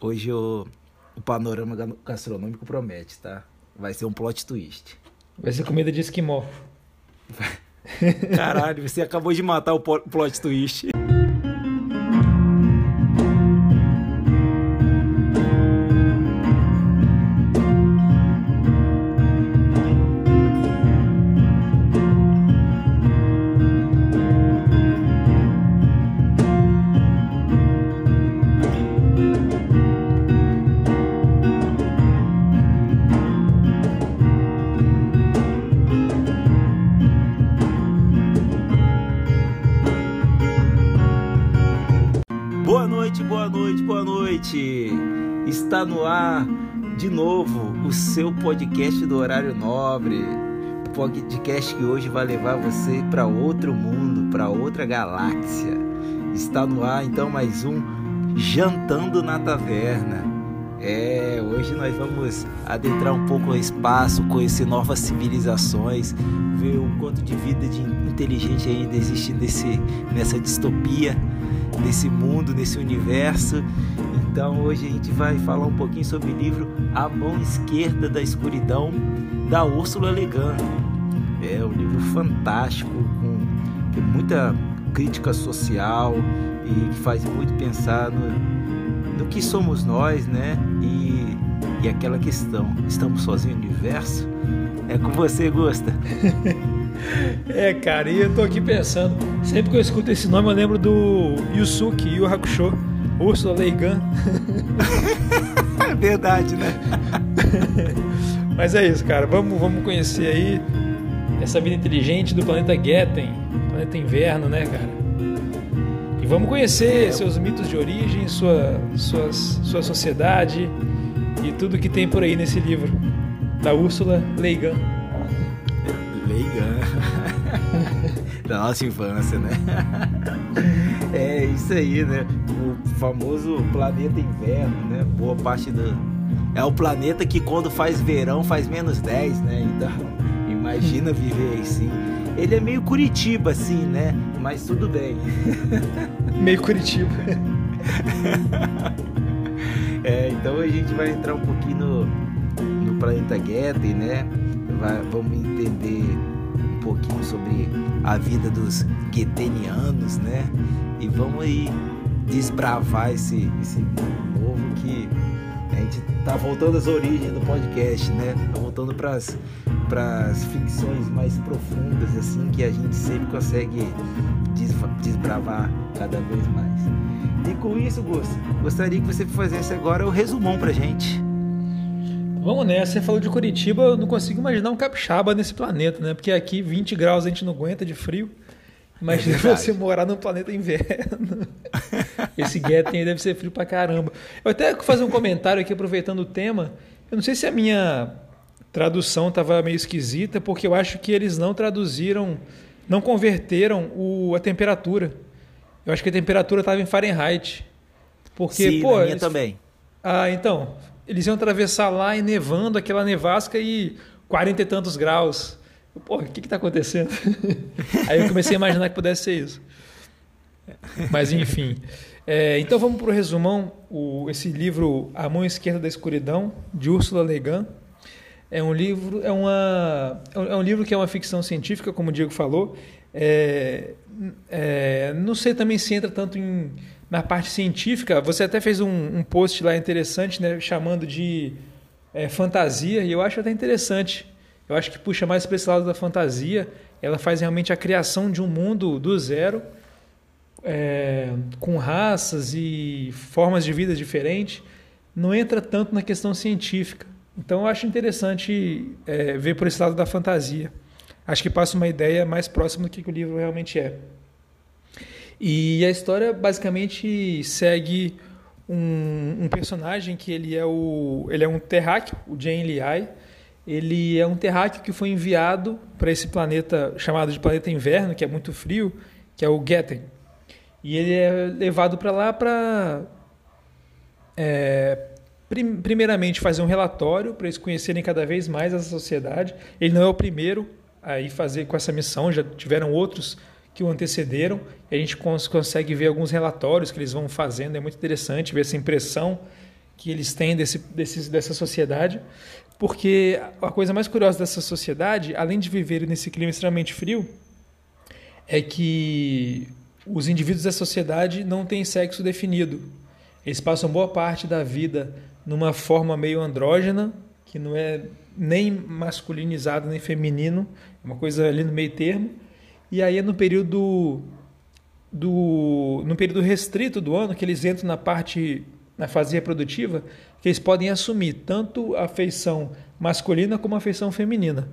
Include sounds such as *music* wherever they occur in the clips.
hoje o, o panorama gastronômico promete, tá? Vai ser um plot twist. Vai ser comida de esquimó. *laughs* Caralho, você acabou de matar o plot twist. Podcast do Horário Nobre. Podcast que hoje vai levar você para outro mundo, para outra galáxia. Está no ar então mais um Jantando na Taverna. É, hoje nós vamos adentrar um pouco o espaço, conhecer novas civilizações, ver o quanto de vida de inteligente ainda existe nesse, nessa distopia, nesse mundo, nesse universo. Então hoje a gente vai falar um pouquinho sobre o livro A Mão Esquerda da Escuridão, da Úrsula Le Guin. É um livro fantástico, com muita crítica social e que faz muito pensar no, no que somos nós, né? E, e aquela questão, estamos sozinhos no universo? É com você, Gusta. *laughs* é, cara, e eu tô aqui pensando, sempre que eu escuto esse nome eu lembro do Yusuke Yu Hakusho Ursula Leigan. é *laughs* verdade, né? *laughs* Mas é isso, cara. Vamos, vamos conhecer aí essa vida inteligente do planeta Getten, planeta Inverno, né, cara? E vamos conhecer é. seus mitos de origem, sua, suas, sua sociedade e tudo que tem por aí nesse livro da Úrsula Leigan. Leigan. *laughs* da nossa infância, né? é isso aí, né? Famoso planeta inverno, né? Boa parte do. É o planeta que quando faz verão faz menos 10, né? Então, *laughs* imagina viver assim. Ele é meio Curitiba, assim, né? Mas tudo bem. *laughs* meio Curitiba. *laughs* é, então a gente vai entrar um pouquinho no, no planeta Getten, né? Vai, vamos entender um pouquinho sobre a vida dos guetenianos, né? E vamos aí desbravar esse, esse novo que a gente tá voltando às origens do podcast, né? Tá voltando para as ficções mais profundas, assim, que a gente sempre consegue desbravar cada vez mais. E com isso, Gusto, gostaria que você fizesse agora o resumão pra gente. Vamos nessa, você falou de Curitiba, eu não consigo imaginar um capixaba nesse planeta, né? Porque aqui 20 graus a gente não aguenta de frio. Imagina é você morar num planeta inverno. Esse Getten deve ser frio pra caramba. Eu até vou fazer um comentário aqui aproveitando o tema. Eu não sei se a minha tradução estava meio esquisita, porque eu acho que eles não traduziram, não converteram o, a temperatura. Eu acho que a temperatura estava em Fahrenheit. Porque, Sim, pô, na minha eles... também. Ah, então, eles iam atravessar lá e nevando aquela nevasca e 40 e tantos graus. Porra, o que está acontecendo? *laughs* Aí eu comecei a imaginar que pudesse ser isso. Mas enfim. É, então vamos para o resumão. O, esse livro A Mão Esquerda da Escuridão, de Ursula Le Guin. É um livro, é uma, é um livro que é uma ficção científica, como o Diego falou. É, é, não sei também se entra tanto em na parte científica, você até fez um, um post lá interessante, né, chamando de é, fantasia, e eu acho até interessante. Eu acho que puxa mais para esse lado da fantasia. Ela faz realmente a criação de um mundo do zero, é, com raças e formas de vida diferentes. Não entra tanto na questão científica. Então eu acho interessante é, ver por esse lado da fantasia. Acho que passa uma ideia mais próxima do que o livro realmente é. E a história basicamente segue um, um, personagem que ele é o ele é um terráqueo, o Jane Liai. Ele é um terráqueo que foi enviado para esse planeta chamado de planeta inverno, que é muito frio, que é o Getten. E ele é levado para lá para é, prim, primeiramente fazer um relatório para eles conhecerem cada vez mais essa sociedade. Ele não é o primeiro a ir fazer com essa missão, já tiveram outros que o antecederam. A gente cons consegue ver alguns relatórios que eles vão fazendo. É muito interessante ver essa impressão que eles têm desse, desse, dessa sociedade, porque a coisa mais curiosa dessa sociedade, além de viver nesse clima extremamente frio, é que os indivíduos da sociedade não têm sexo definido. Eles passam boa parte da vida numa forma meio andrógena, que não é nem masculinizado nem feminino, é uma coisa ali no meio termo. E aí é no período do no período restrito do ano que eles entram na parte na fase reprodutiva, que eles podem assumir tanto a feição masculina como a feição feminina.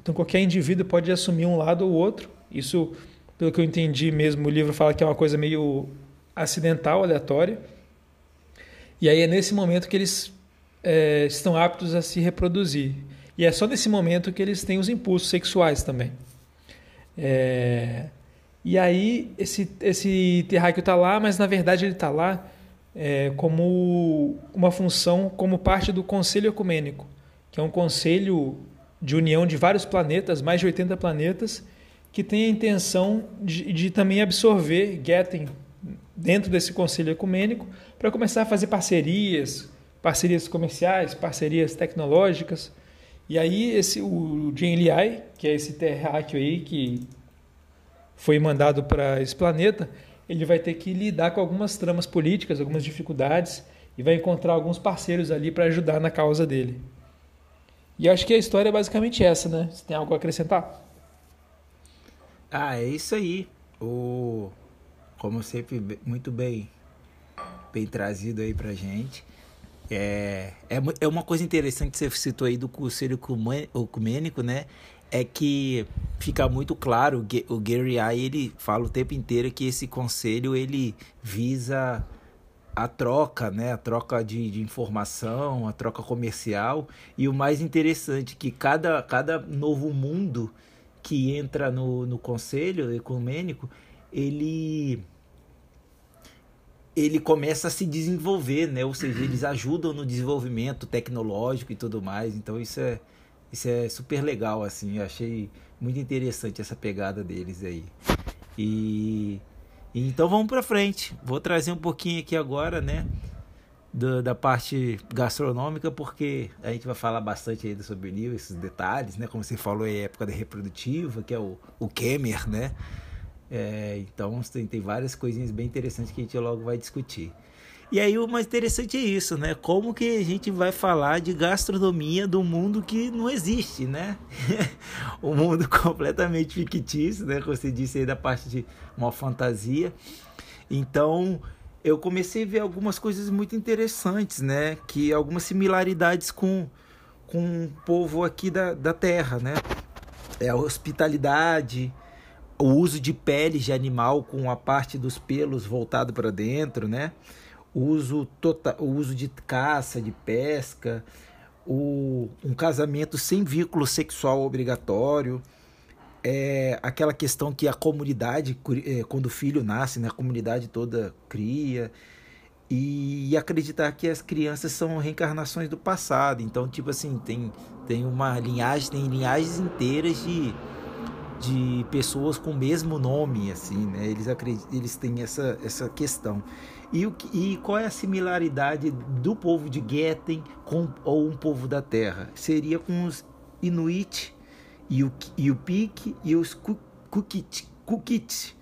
Então qualquer indivíduo pode assumir um lado ou outro. Isso, pelo que eu entendi mesmo, o livro fala que é uma coisa meio acidental, aleatória. E aí é nesse momento que eles é, estão aptos a se reproduzir. E é só nesse momento que eles têm os impulsos sexuais também. É, e aí esse, esse terráqueo está lá, mas na verdade ele está lá é, como uma função, como parte do Conselho Ecumênico, que é um conselho de união de vários planetas, mais de 80 planetas, que tem a intenção de, de também absorver Getten dentro desse conselho ecumênico para começar a fazer parcerias, parcerias comerciais, parcerias tecnológicas. E aí esse o Genliai, que é esse terráqueo aí que foi mandado para esse planeta, ele vai ter que lidar com algumas tramas políticas, algumas dificuldades e vai encontrar alguns parceiros ali para ajudar na causa dele. E acho que a história é basicamente essa, né? Você tem algo a acrescentar? Ah, é isso aí. O como sempre muito bem bem trazido aí pra gente. É, é, é uma coisa interessante que você citou aí do conselho ecumênico, né? É que fica muito claro, o Gary I, ele fala o tempo inteiro que esse conselho ele visa a troca, né? A troca de, de, informação, a troca comercial e o mais interessante que cada, cada novo mundo que entra no, no conselho ecumênico, ele ele começa a se desenvolver, né? Ou seja, eles ajudam no desenvolvimento tecnológico e tudo mais. Então isso é isso é super legal, assim. Eu achei muito interessante essa pegada deles aí. E, então vamos para frente. Vou trazer um pouquinho aqui agora, né? Do, da parte gastronômica, porque a gente vai falar bastante ainda sobre o nível, esses detalhes, né? Como você falou, é época da reprodutiva, que é o, o Kemer, né? É, então tem, tem várias coisinhas bem interessantes que a gente logo vai discutir. E aí o mais interessante é isso, né? Como que a gente vai falar de gastronomia do mundo que não existe, né? *laughs* um mundo completamente fictício, né? Como você disse aí da parte de uma fantasia. Então, eu comecei a ver algumas coisas muito interessantes, né? Que algumas similaridades com, com o povo aqui da, da terra, né? É a hospitalidade, o uso de peles de animal com a parte dos pelos voltado para dentro, né? O uso, total, o uso de caça, de pesca, o, um casamento sem vínculo sexual obrigatório, é, aquela questão que a comunidade, é, quando o filho nasce, né, a comunidade toda cria, e acreditar que as crianças são reencarnações do passado. Então, tipo assim, tem, tem uma linhagem, tem linhagens inteiras de, de pessoas com o mesmo nome, assim, né? Eles, acreditam, eles têm essa, essa questão. E, o, e qual é a similaridade do povo de Getten com ou um povo da Terra? Seria com os Inuit e o, e o Pik e os Kukit, Kukit,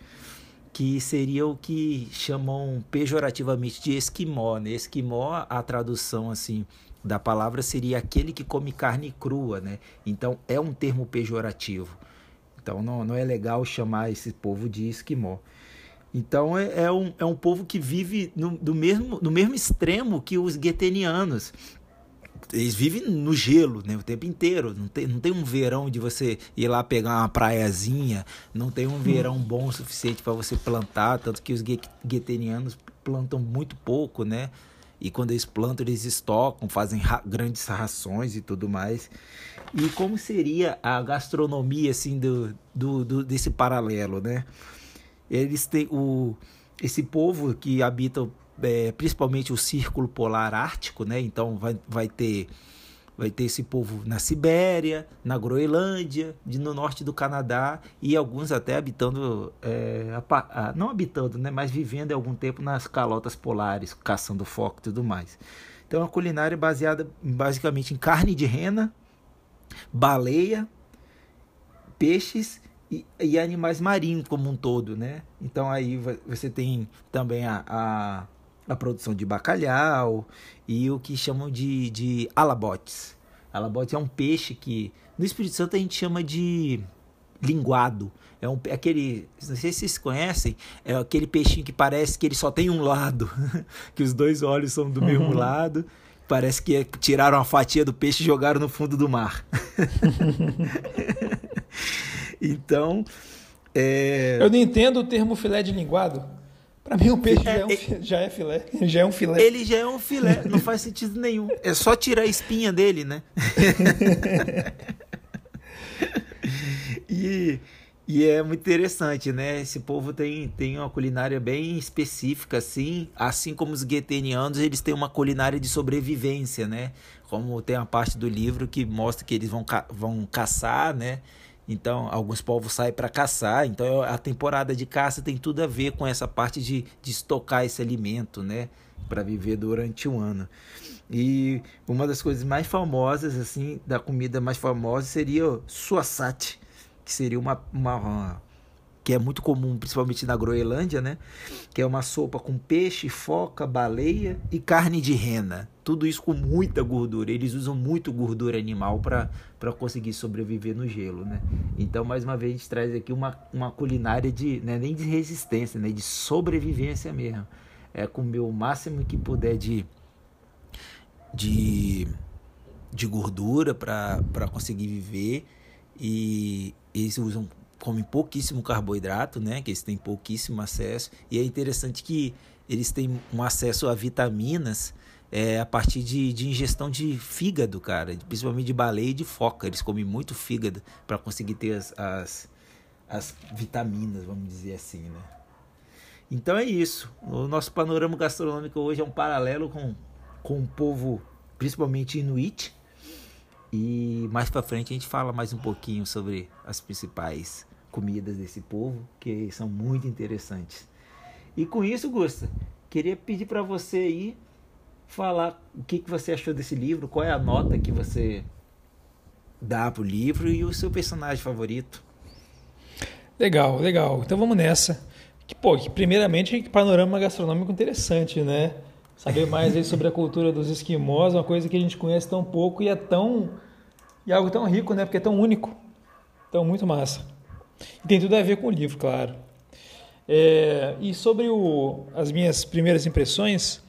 que seria o que chamam pejorativamente de esquimó. Né? Esquimó, a tradução assim da palavra seria aquele que come carne crua, né? Então é um termo pejorativo. Então não, não é legal chamar esse povo de esquimó. Então é, é, um, é um povo que vive no, do mesmo, no mesmo extremo que os guetenianos. Eles vivem no gelo né, o tempo inteiro. Não tem, não tem um verão de você ir lá pegar uma praiazinha. Não tem um verão bom o suficiente para você plantar. Tanto que os guetenianos plantam muito pouco, né? E quando eles plantam, eles estocam, fazem ra grandes rações e tudo mais. E como seria a gastronomia assim do, do, do desse paralelo, né? Eles têm o, esse povo que habita é, principalmente o círculo polar ártico, né? Então vai, vai ter Vai ter esse povo na Sibéria, na Groenlândia, no norte do Canadá e alguns até habitando, é, a, não habitando, né, mas vivendo algum tempo nas calotas polares, caçando foco e tudo mais. Então a culinária é baseada basicamente em carne de rena, baleia, peixes e, e, animais marinhos como um todo, né? Então aí você tem também a, a, a, produção de bacalhau e o que chamam de, de alabotes. Alabotes é um peixe que no Espírito Santo a gente chama de linguado. É um, aquele, não sei se vocês conhecem, é aquele peixinho que parece que ele só tem um lado, *laughs* que os dois olhos são do uhum. mesmo lado. Parece que tiraram a fatia do peixe e jogaram no fundo do mar. *laughs* Então. É... Eu não entendo o termo filé de linguado. Para mim, o peixe é, já, é um, é, já é filé. *laughs* Já é um filé. Ele já é um filé, não faz sentido nenhum. É só tirar a espinha dele, né? *laughs* e, e é muito interessante, né? Esse povo tem, tem uma culinária bem específica, assim. Assim como os guetenianos, eles têm uma culinária de sobrevivência, né? Como tem a parte do livro que mostra que eles vão, ca vão caçar, né? Então, alguns povos saem para caçar. Então, a temporada de caça tem tudo a ver com essa parte de, de estocar esse alimento, né? Para viver durante um ano. E uma das coisas mais famosas, assim, da comida mais famosa seria o suassate, que seria uma, uma, que é muito comum, principalmente na Groenlândia, né? Que é uma sopa com peixe, foca, baleia e carne de rena. Tudo isso com muita gordura. Eles usam muito gordura animal para conseguir sobreviver no gelo, né? Então, mais uma vez, a gente traz aqui uma, uma culinária de, né, nem de resistência, né? De sobrevivência mesmo. É comer o máximo que puder de, de, de gordura para conseguir viver. E eles usam comem pouquíssimo carboidrato, né? Que eles têm pouquíssimo acesso. E é interessante que eles têm um acesso a vitaminas é, a partir de, de ingestão de fígado, cara. Principalmente de baleia e de foca. Eles comem muito fígado para conseguir ter as, as, as vitaminas, vamos dizer assim, né? Então é isso. O nosso panorama gastronômico hoje é um paralelo com, com o povo, principalmente inuit. E mais para frente a gente fala mais um pouquinho sobre as principais comidas desse povo, que são muito interessantes. E com isso, Gusta, queria pedir para você aí falar o que, que você achou desse livro, qual é a nota que você dá pro livro e o seu personagem favorito. Legal, legal. Então vamos nessa. Que, pô, que primeiramente que panorama gastronômico interessante, né? Saber mais aí sobre a cultura dos esquimós, uma coisa que a gente conhece tão pouco e é tão e algo tão rico, né? Porque é tão único. Então muito massa. Tem tudo a ver com o livro, claro. É, e sobre o, as minhas primeiras impressões,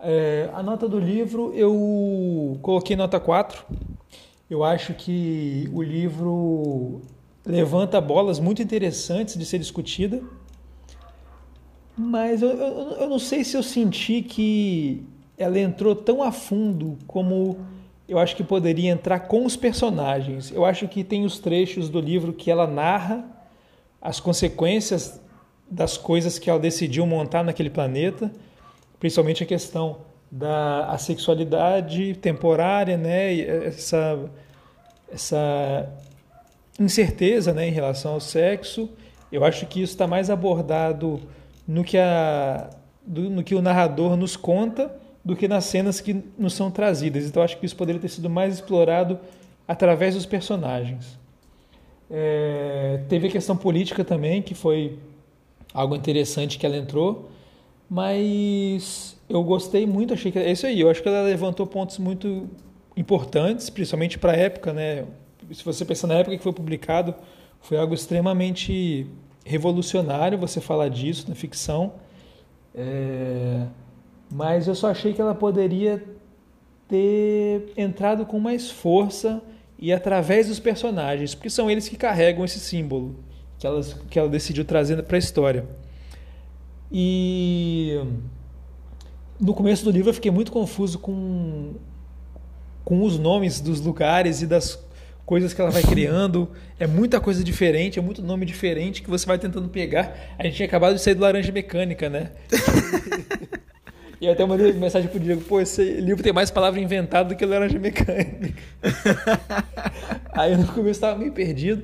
é, a nota do livro eu coloquei nota 4. Eu acho que o livro levanta bolas muito interessantes de ser discutida, mas eu, eu, eu não sei se eu senti que ela entrou tão a fundo como eu acho que poderia entrar com os personagens. Eu acho que tem os trechos do livro que ela narra as consequências das coisas que ela decidiu montar naquele planeta, principalmente a questão da a sexualidade temporária, né, essa essa incerteza, né, em relação ao sexo. Eu acho que isso está mais abordado no que a do, no que o narrador nos conta do que nas cenas que nos são trazidas. Então acho que isso poderia ter sido mais explorado através dos personagens. É, teve a questão política também, que foi algo interessante que ela entrou, mas eu gostei muito, achei que é isso aí. Eu acho que ela levantou pontos muito importantes, principalmente para a época, né? Se você pensar na época que foi publicado, foi algo extremamente revolucionário você falar disso na ficção. É mas eu só achei que ela poderia ter entrado com mais força e através dos personagens, porque são eles que carregam esse símbolo que ela, que ela decidiu trazer para a história. E no começo do livro eu fiquei muito confuso com, com os nomes dos lugares e das coisas que ela vai criando. É muita coisa diferente, é muito nome diferente que você vai tentando pegar. A gente tinha acabado de sair do Laranja Mecânica, né? *laughs* E até mandei mensagem pro Diego, pô, esse livro tem mais palavra inventada do que laranja mecânica. *laughs* aí no começo estava meio perdido.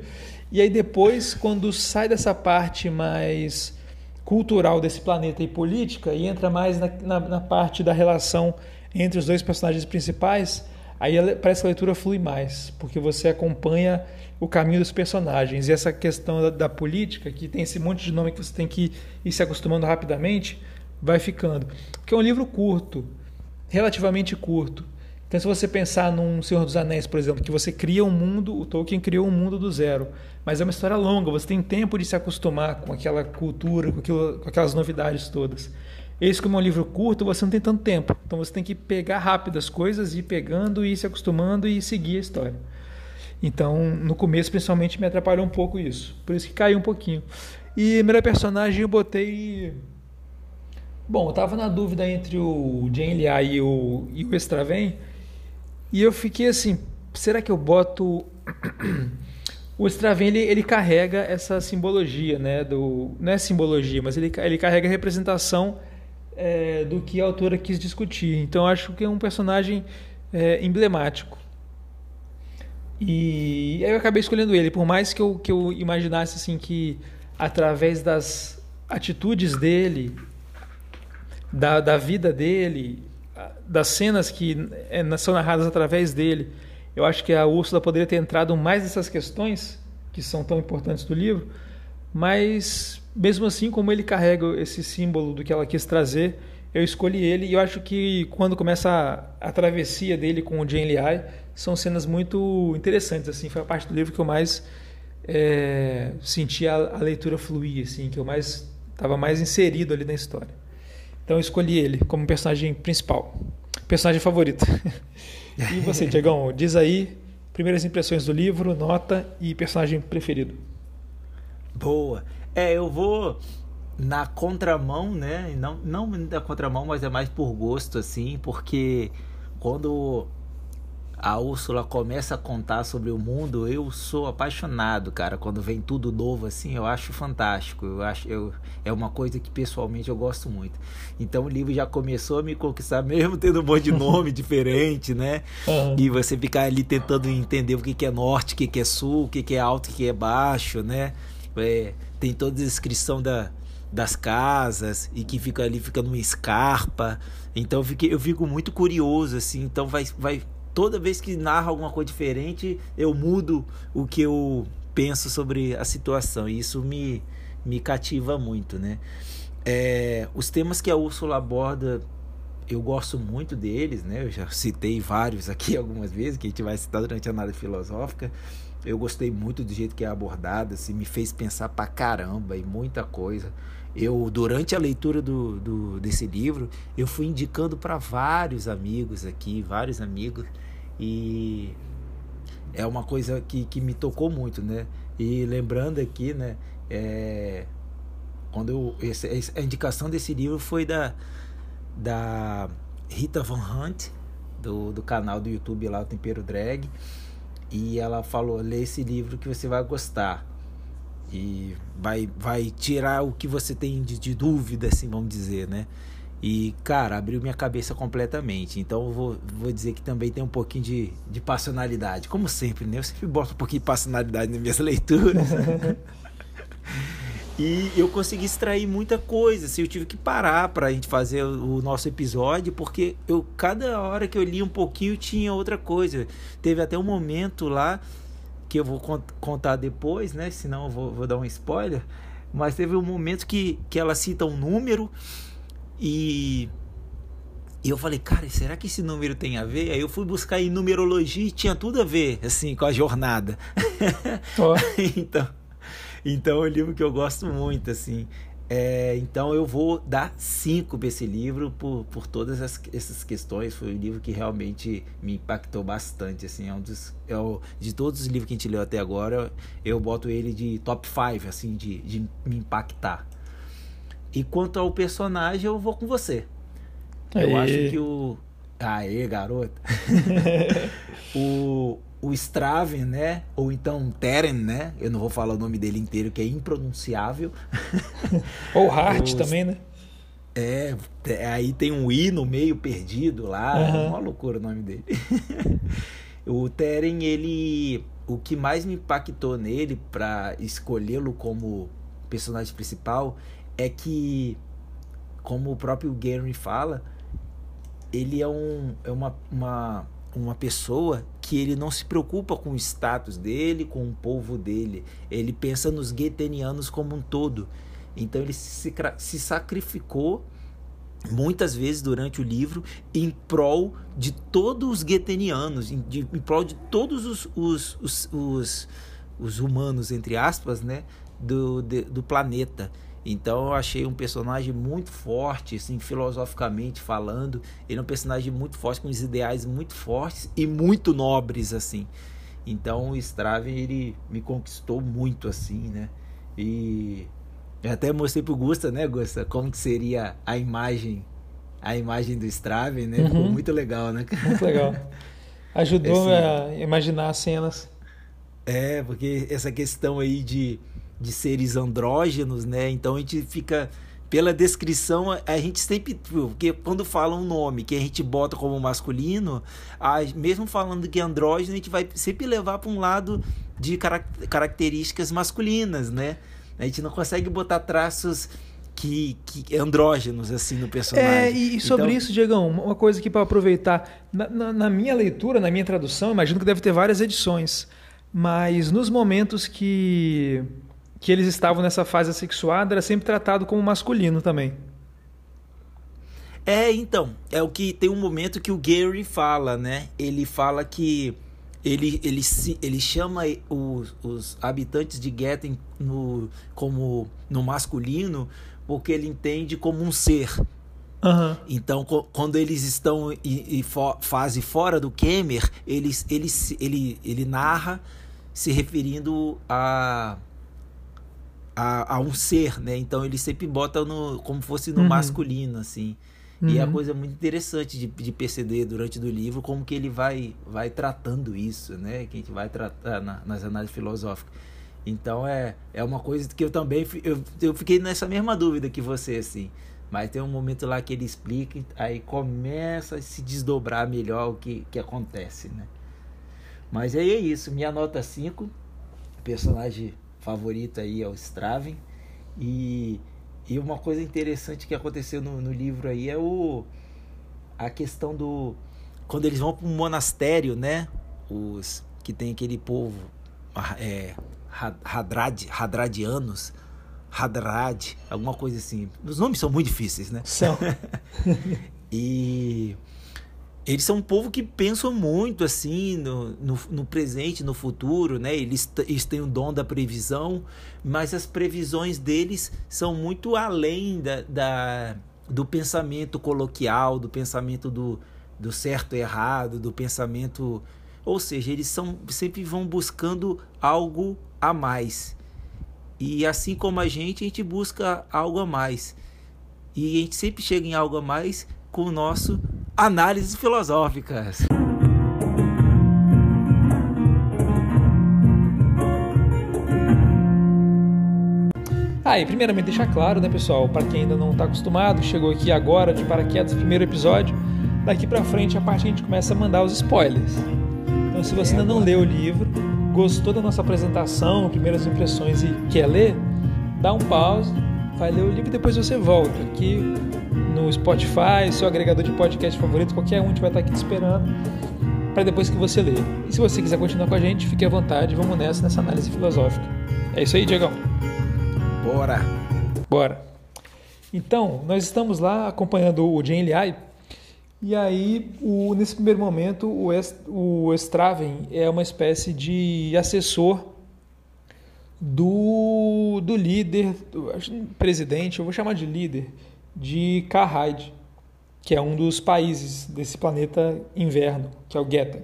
E aí depois, quando sai dessa parte mais cultural desse planeta e política e entra mais na, na, na parte da relação entre os dois personagens principais, aí parece que a leitura flui mais, porque você acompanha o caminho dos personagens. E essa questão da, da, política, que tem esse monte de nome que você tem que ir se acostumando rapidamente, vai ficando. Porque é um livro curto, relativamente curto. Então, se você pensar num Senhor dos Anéis, por exemplo, que você cria um mundo, o Tolkien criou um mundo do zero. Mas é uma história longa, você tem tempo de se acostumar com aquela cultura, com, aquilo, com aquelas novidades todas. Esse, como é um livro curto, você não tem tanto tempo. Então você tem que pegar rápido as coisas, ir pegando, ir se acostumando e seguir a história. Então, no começo, principalmente, me atrapalhou um pouco isso. Por isso que caiu um pouquinho. E melhor personagem eu botei. Bom, eu tava na dúvida entre o Jane Liao e o, e o Straven. E eu fiquei assim: será que eu boto. *clears throat* o Straven ele, ele, carrega essa simbologia, né? Do, não é simbologia, mas ele, ele carrega a representação é, do que a autora quis discutir. Então acho que é um personagem é, emblemático. E aí eu acabei escolhendo ele, por mais que eu, que eu imaginasse assim que através das atitudes dele, da, da vida dele, das cenas que é, são narradas através dele, eu acho que a Úrsula poderia ter entrado mais nessas questões que são tão importantes do livro, mas mesmo assim, como ele carrega esse símbolo do que ela quis trazer, eu escolhi ele. E eu acho que quando começa a, a travessia dele com o Jane Liai, são cenas muito interessantes, assim, foi a parte do livro que eu mais é, senti a, a, leitura fluir, assim, que eu mais estava mais inserido ali na história. Então eu escolhi ele como personagem principal, personagem favorito. *laughs* e você, Diegão, diz aí primeiras impressões do livro, nota e personagem preferido. Boa. É, eu vou na contramão, né? Não, não da contramão, mas é mais por gosto, assim, porque quando a Úrsula começa a contar sobre o mundo, eu sou apaixonado, cara. Quando vem tudo novo assim, eu acho fantástico. Eu acho eu, é uma coisa que pessoalmente eu gosto muito. Então o livro já começou a me conquistar, *laughs* mesmo tendo um monte de nome diferente, né? Uhum. E você ficar ali tentando entender o que, que é norte, o que, que é sul, o que, que é alto, o que é baixo, né? É, tem toda a descrição da, das casas e que fica ali, fica numa escarpa. Então eu, fiquei, eu fico muito curioso, assim. Então vai, vai. Toda vez que narra alguma coisa diferente, eu mudo o que eu penso sobre a situação. E isso me, me cativa muito, né? É, os temas que a Úrsula aborda, eu gosto muito deles, né? Eu já *laughs* citei vários aqui algumas vezes, que a gente vai citar durante a análise filosófica. Eu gostei muito do jeito que é abordada, assim, me fez pensar pra caramba e muita coisa. Eu, durante a leitura do, do desse livro, eu fui indicando para vários amigos aqui, vários amigos, e é uma coisa que, que me tocou muito, né? E lembrando aqui, né, é, quando eu, esse, a indicação desse livro foi da, da Rita Von Hunt, do, do canal do YouTube lá, o Tempero Drag. E ela falou: lê esse livro que você vai gostar. E vai, vai tirar o que você tem de, de dúvida, assim, vamos dizer, né? E, cara, abriu minha cabeça completamente. Então, eu vou, vou dizer que também tem um pouquinho de, de passionalidade. Como sempre, né? Eu sempre boto um pouquinho de passionalidade nas minhas leituras. *laughs* E eu consegui extrair muita coisa. Assim, eu tive que parar para a gente fazer o nosso episódio, porque eu cada hora que eu li um pouquinho tinha outra coisa. Teve até um momento lá que eu vou contar depois, né? Senão eu vou, vou dar um spoiler. Mas teve um momento que, que ela cita um número e e eu falei, cara, será que esse número tem a ver? Aí eu fui buscar em numerologia e tinha tudo a ver, assim, com a jornada. Oh. *laughs* então, então é um livro que eu gosto muito, assim. É, então eu vou dar cinco para esse livro por, por todas as, essas questões. Foi um livro que realmente me impactou bastante. Assim, é um dos, é o, de todos os livros que a gente leu até agora, eu boto ele de top 5, assim, de, de me impactar. E quanto ao personagem, eu vou com você. Aê. Eu acho que o. Aê, garota! *laughs* o, o Straven, né? Ou então Teren, né? Eu não vou falar o nome dele inteiro, que é impronunciável. *laughs* Ou Hart também, né? É, aí tem um I no meio perdido lá, uhum. é uma loucura o nome dele. *laughs* o Teren, ele. O que mais me impactou nele para escolhê-lo como personagem principal é que, como o próprio Gary fala, ele é, um, é uma, uma, uma pessoa que ele não se preocupa com o status dele, com o povo dele. Ele pensa nos guetenianos como um todo. Então ele se, se sacrificou muitas vezes durante o livro em prol de todos os guetenianos, em, de, em prol de todos os, os, os, os, os humanos, entre aspas, né, do, de, do planeta. Então eu achei um personagem muito forte, assim, filosoficamente falando. Ele é um personagem muito forte, com os ideais muito fortes e muito nobres, assim. Então o Straven, ele me conquistou muito, assim, né? E eu até mostrei pro Gusta, né, Gusta, como que seria a imagem, a imagem do Straven, né? Uhum. Ficou muito legal, né? Muito legal. Ajudou Esse... a imaginar as cenas. É, porque essa questão aí de, de seres andrógenos, né? Então a gente fica pela descrição, a gente sempre. Porque quando fala um nome que a gente bota como masculino, a, mesmo falando que é andrógeno, a gente vai sempre levar para um lado de características masculinas, né? A gente não consegue botar traços que, que andrógenos assim no personagem. É, e, sobre então... isso, Diegão, uma coisa aqui para aproveitar. Na, na, na, minha leitura, na minha tradução, imagino que deve ter várias edições, mas nos momentos que, que eles estavam nessa fase assexuada, era sempre tratado como masculino também. É, então, é o que tem um momento que o Gary fala, né? Ele fala que ele, ele, ele chama os, os habitantes de Getten no, como no masculino porque ele entende como um ser. Uhum. Então, quando eles estão em, em fase fora do Kemer, ele, ele, ele, ele narra se referindo a, a, a, um ser, né? Então ele sempre bota no, como fosse no uhum. masculino, assim. Uhum. E é uma coisa muito interessante de, de perceber durante do livro como que ele vai, vai tratando isso, né? Que a gente vai tratar na, nas análises filosóficas. Então é, é uma coisa que eu também eu, eu fiquei nessa mesma dúvida que você, assim. Mas tem um momento lá que ele explica, aí começa a se desdobrar melhor o que, que acontece, né? Mas aí é isso, minha nota 5, personagem favorito aí é o Straven. E e uma coisa interessante que aconteceu no, no livro aí é o a questão do quando eles vão para um monastério, né? Os que tem aquele povo é, Hadrad, Hadradianos, Hadrad, alguma coisa assim. Os nomes são muito difíceis, né? São. *laughs* e eles são um povo que pensam muito assim no, no, no presente, no futuro, né? Eles, eles têm o dom da previsão, mas as previsões deles são muito além da, da do pensamento coloquial, do pensamento do, do certo e errado, do pensamento. Ou seja, eles são, sempre vão buscando algo a mais. E assim como a gente, a gente busca algo a mais. E a gente sempre chega em algo a mais com o nosso análises filosóficas. Ah, e primeiramente deixar claro, né, pessoal, para quem ainda não está acostumado, chegou aqui agora de paraquedas, primeiro episódio, daqui para frente a parte a gente começa a mandar os spoilers. Então, se você ainda não leu o livro, gostou da nossa apresentação, primeiras impressões e quer ler, dá um pause, vai ler o livro e depois você volta. Aqui no Spotify, seu agregador de podcast favorito, qualquer um, gente vai estar aqui te esperando para depois que você ler. E se você quiser continuar com a gente, fique à vontade, vamos nessa, nessa análise filosófica. É isso aí, Diegão. Bora! Bora! Então, nós estamos lá acompanhando o Jane Liai, e aí, o, nesse primeiro momento, o, Est, o Straven é uma espécie de assessor do, do líder, do, presidente, eu vou chamar de líder, de Karhide, que é um dos países desse planeta inverno, que é o Geta.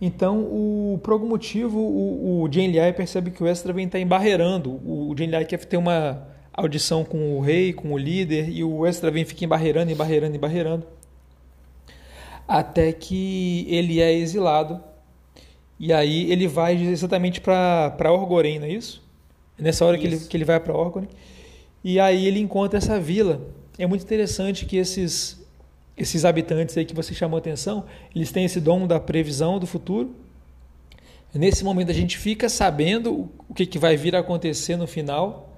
Então, o, por algum motivo, o, o Jane Liai percebe que o Estraven está embarreirando. O, o Jane Liai quer ter uma audição com o rei, com o líder, e o Estraven fica embarreirando, embarreirando, embarreirando. Até que ele é exilado. E aí ele vai exatamente para Orgoren, não é isso? Nessa hora que ele, que ele vai para Orgoren. E aí ele encontra essa vila é muito interessante que esses esses habitantes aí que você chamou atenção, eles têm esse dom da previsão do futuro. Nesse momento a gente fica sabendo o que, que vai vir a acontecer no final,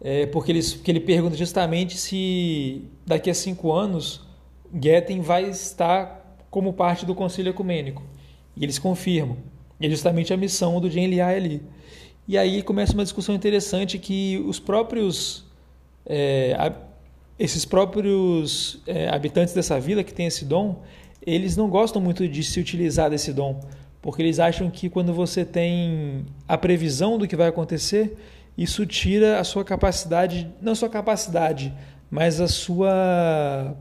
é, porque, eles, porque ele pergunta justamente se daqui a cinco anos Guetem vai estar como parte do Conselho Ecumênico. E eles confirmam. E é justamente a missão do Jean ali. E aí começa uma discussão interessante que os próprios é, esses próprios é, habitantes dessa vila que têm esse dom, eles não gostam muito de se utilizar desse dom, porque eles acham que quando você tem a previsão do que vai acontecer, isso tira a sua capacidade, não a sua capacidade, mas a sua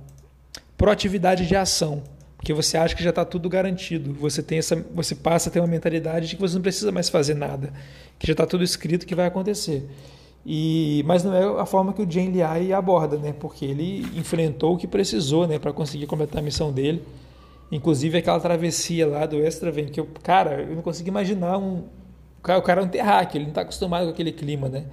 proatividade de ação, porque você acha que já está tudo garantido. Você tem essa, você passa a ter uma mentalidade de que você não precisa mais fazer nada, que já está tudo escrito que vai acontecer. E, mas não é a forma que o Jane Liai aborda, né? Porque ele enfrentou o que precisou, né, para conseguir completar a missão dele. Inclusive aquela travessia lá do Extra vem que eu, cara, eu não consigo imaginar um o cara, o cara é um terráqueo, ele não está acostumado com aquele clima, né?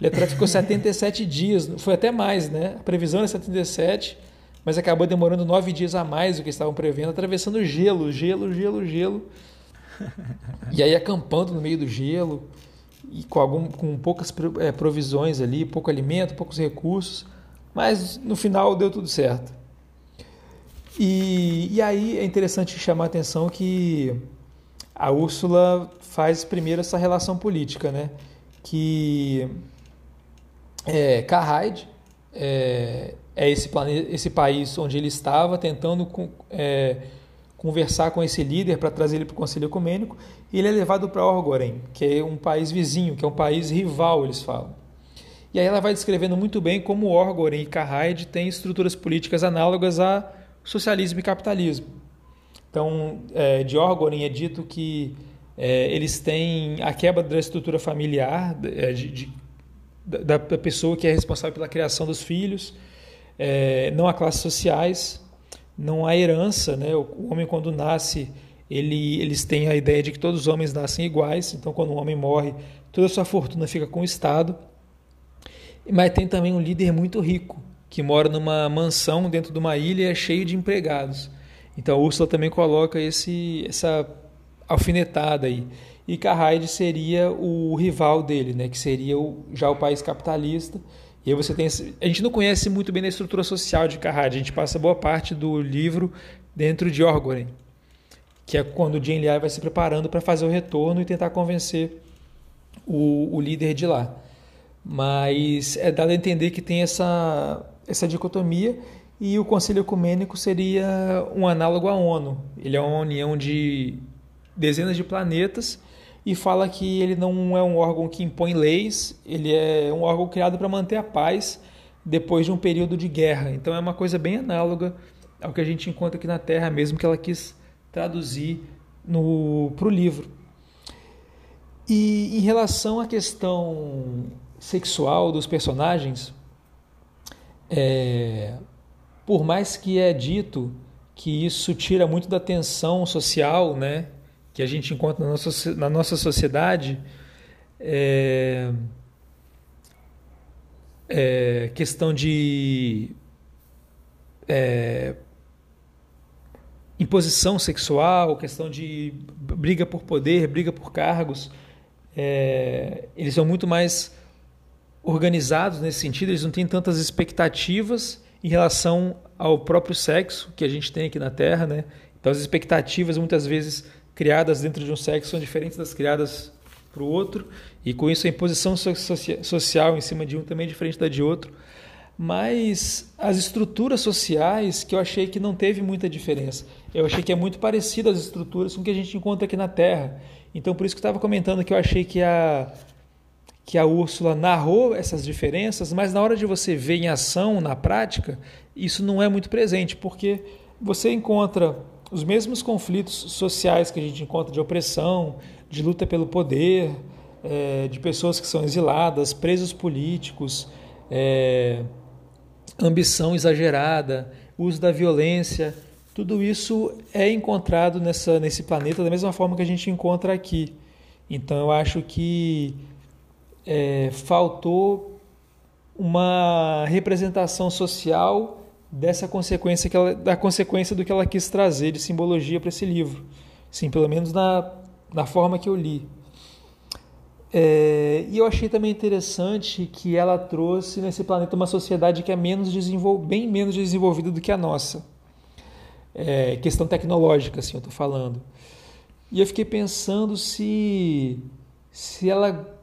Ele ficou 77 *laughs* dias, foi até mais, né? A previsão era 77, mas acabou demorando nove dias a mais do que estavam prevendo, atravessando gelo, gelo, gelo, gelo. *laughs* E aí acampando no meio do gelo e com, algum, com poucas é, provisões ali, pouco alimento, poucos recursos, mas no final deu tudo certo. E, e aí é interessante chamar a atenção que a Úrsula faz primeiro essa relação política, né? que é, Carride é, é esse, esse país onde ele estava tentando é, conversar com esse líder para trazer ele para o Conselho Ecumênico, e ele é levado para Orgoren, que é um país vizinho, que é um país rival, eles falam. E aí ela vai descrevendo muito bem como Orgoren e Carraide têm estruturas políticas análogas a socialismo e capitalismo. Então, é, de Orgoren é dito que é, eles têm a quebra da estrutura familiar, é, de, de, da, pessoa que é responsável pela criação dos filhos, não há classes sociais, não há herança, né? O homem quando nasce, ele, eles têm a ideia de que todos os homens nascem iguais, então quando um homem morre, toda a sua fortuna fica com o Estado. Mas tem também um líder muito rico, que mora numa mansão dentro de uma ilha cheio de empregados. Então Úrsula também coloca esse, essa alfinetada aí. E Carraide seria o rival dele, né? que seria o, já o país capitalista, e aí você tem. A gente não conhece muito bem a estrutura social de Carrad, a gente passa boa parte do livro dentro de Orgoren, que é quando o Jane Liai vai se preparando para fazer o retorno e tentar convencer o, o líder de lá. Mas é dado a entender que tem essa, essa dicotomia e o Conselho Ecumênico seria um análogo à ONU. Ele é uma união de dezenas de planetas e fala que ele não é um órgão que impõe leis, ele é um órgão criado para manter a paz depois de um período de guerra. Então é uma coisa bem análoga ao que a gente encontra aqui na Terra, mesmo que ela quis traduzir para o livro. E em relação à questão sexual dos personagens, é, por mais que é dito que isso tira muito da tensão social, né, que a gente encontra na nossa, na nossa sociedade é, é questão de é, imposição sexual, questão de briga por poder, briga por cargos. É, eles são muito mais organizados nesse sentido, eles não têm tantas expectativas em relação ao próprio sexo que a gente tem aqui na Terra, né? Então as expectativas muitas vezes criadas dentro de um sexo são diferentes das criadas para o outro, e com isso a imposição social em cima de um também é diferente da de outro. Mas as estruturas sociais que eu achei que não teve muita diferença. Eu achei que é muito parecido as estruturas com o que a gente encontra aqui na Terra. Então por isso que eu estava comentando que eu achei que a que a Úrsula narrou essas diferenças, mas na hora de você ver em ação, na prática, isso não é muito presente, porque você encontra os mesmos conflitos sociais que a gente encontra de opressão, de luta pelo poder, é, de pessoas que são exiladas, presos políticos, é, ambição exagerada, uso da violência, tudo isso é encontrado nessa, nesse planeta da mesma forma que a gente encontra aqui. Então eu acho que é, faltou uma representação social dessa consequência que ela, da consequência do que ela quis trazer de simbologia para esse livro. Sim, pelo menos na, na forma que eu li. É, e eu achei também interessante que ela trouxe nesse planeta uma sociedade que é menos desenvol... bem menos desenvolvida do que a nossa. É, questão tecnológica, assim, eu estou falando. E eu fiquei pensando se, se ela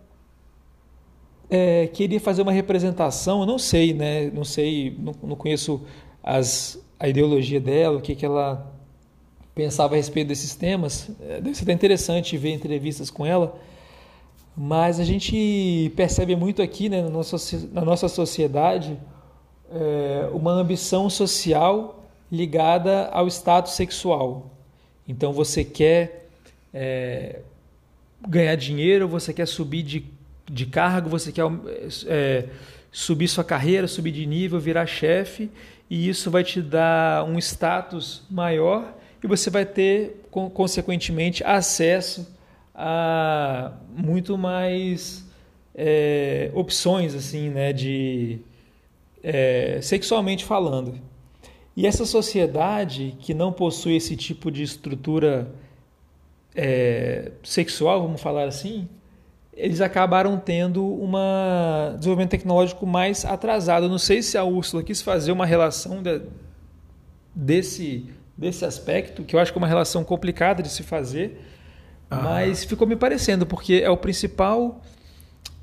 é, queria fazer uma representação, não sei, né? Não sei, não, não conheço as, a ideologia dela, o que, que ela pensava a respeito desses temas. É, deve ser até interessante ver entrevistas com ela, mas a gente percebe muito aqui né, na, nossa, na nossa sociedade é, uma ambição social ligada ao status sexual. Então você quer é, ganhar dinheiro, você quer subir de de cargo, você quer é, subir sua carreira, subir de nível, virar chefe, e isso vai te dar um status maior e você vai ter, consequentemente, acesso a muito mais é, opções, assim, né, de é, sexualmente falando. E essa sociedade que não possui esse tipo de estrutura é, sexual, vamos falar assim, eles acabaram tendo um desenvolvimento tecnológico mais atrasado. não sei se a Úrsula quis fazer uma relação de, desse, desse aspecto, que eu acho que é uma relação complicada de se fazer, ah. mas ficou me parecendo, porque é o principal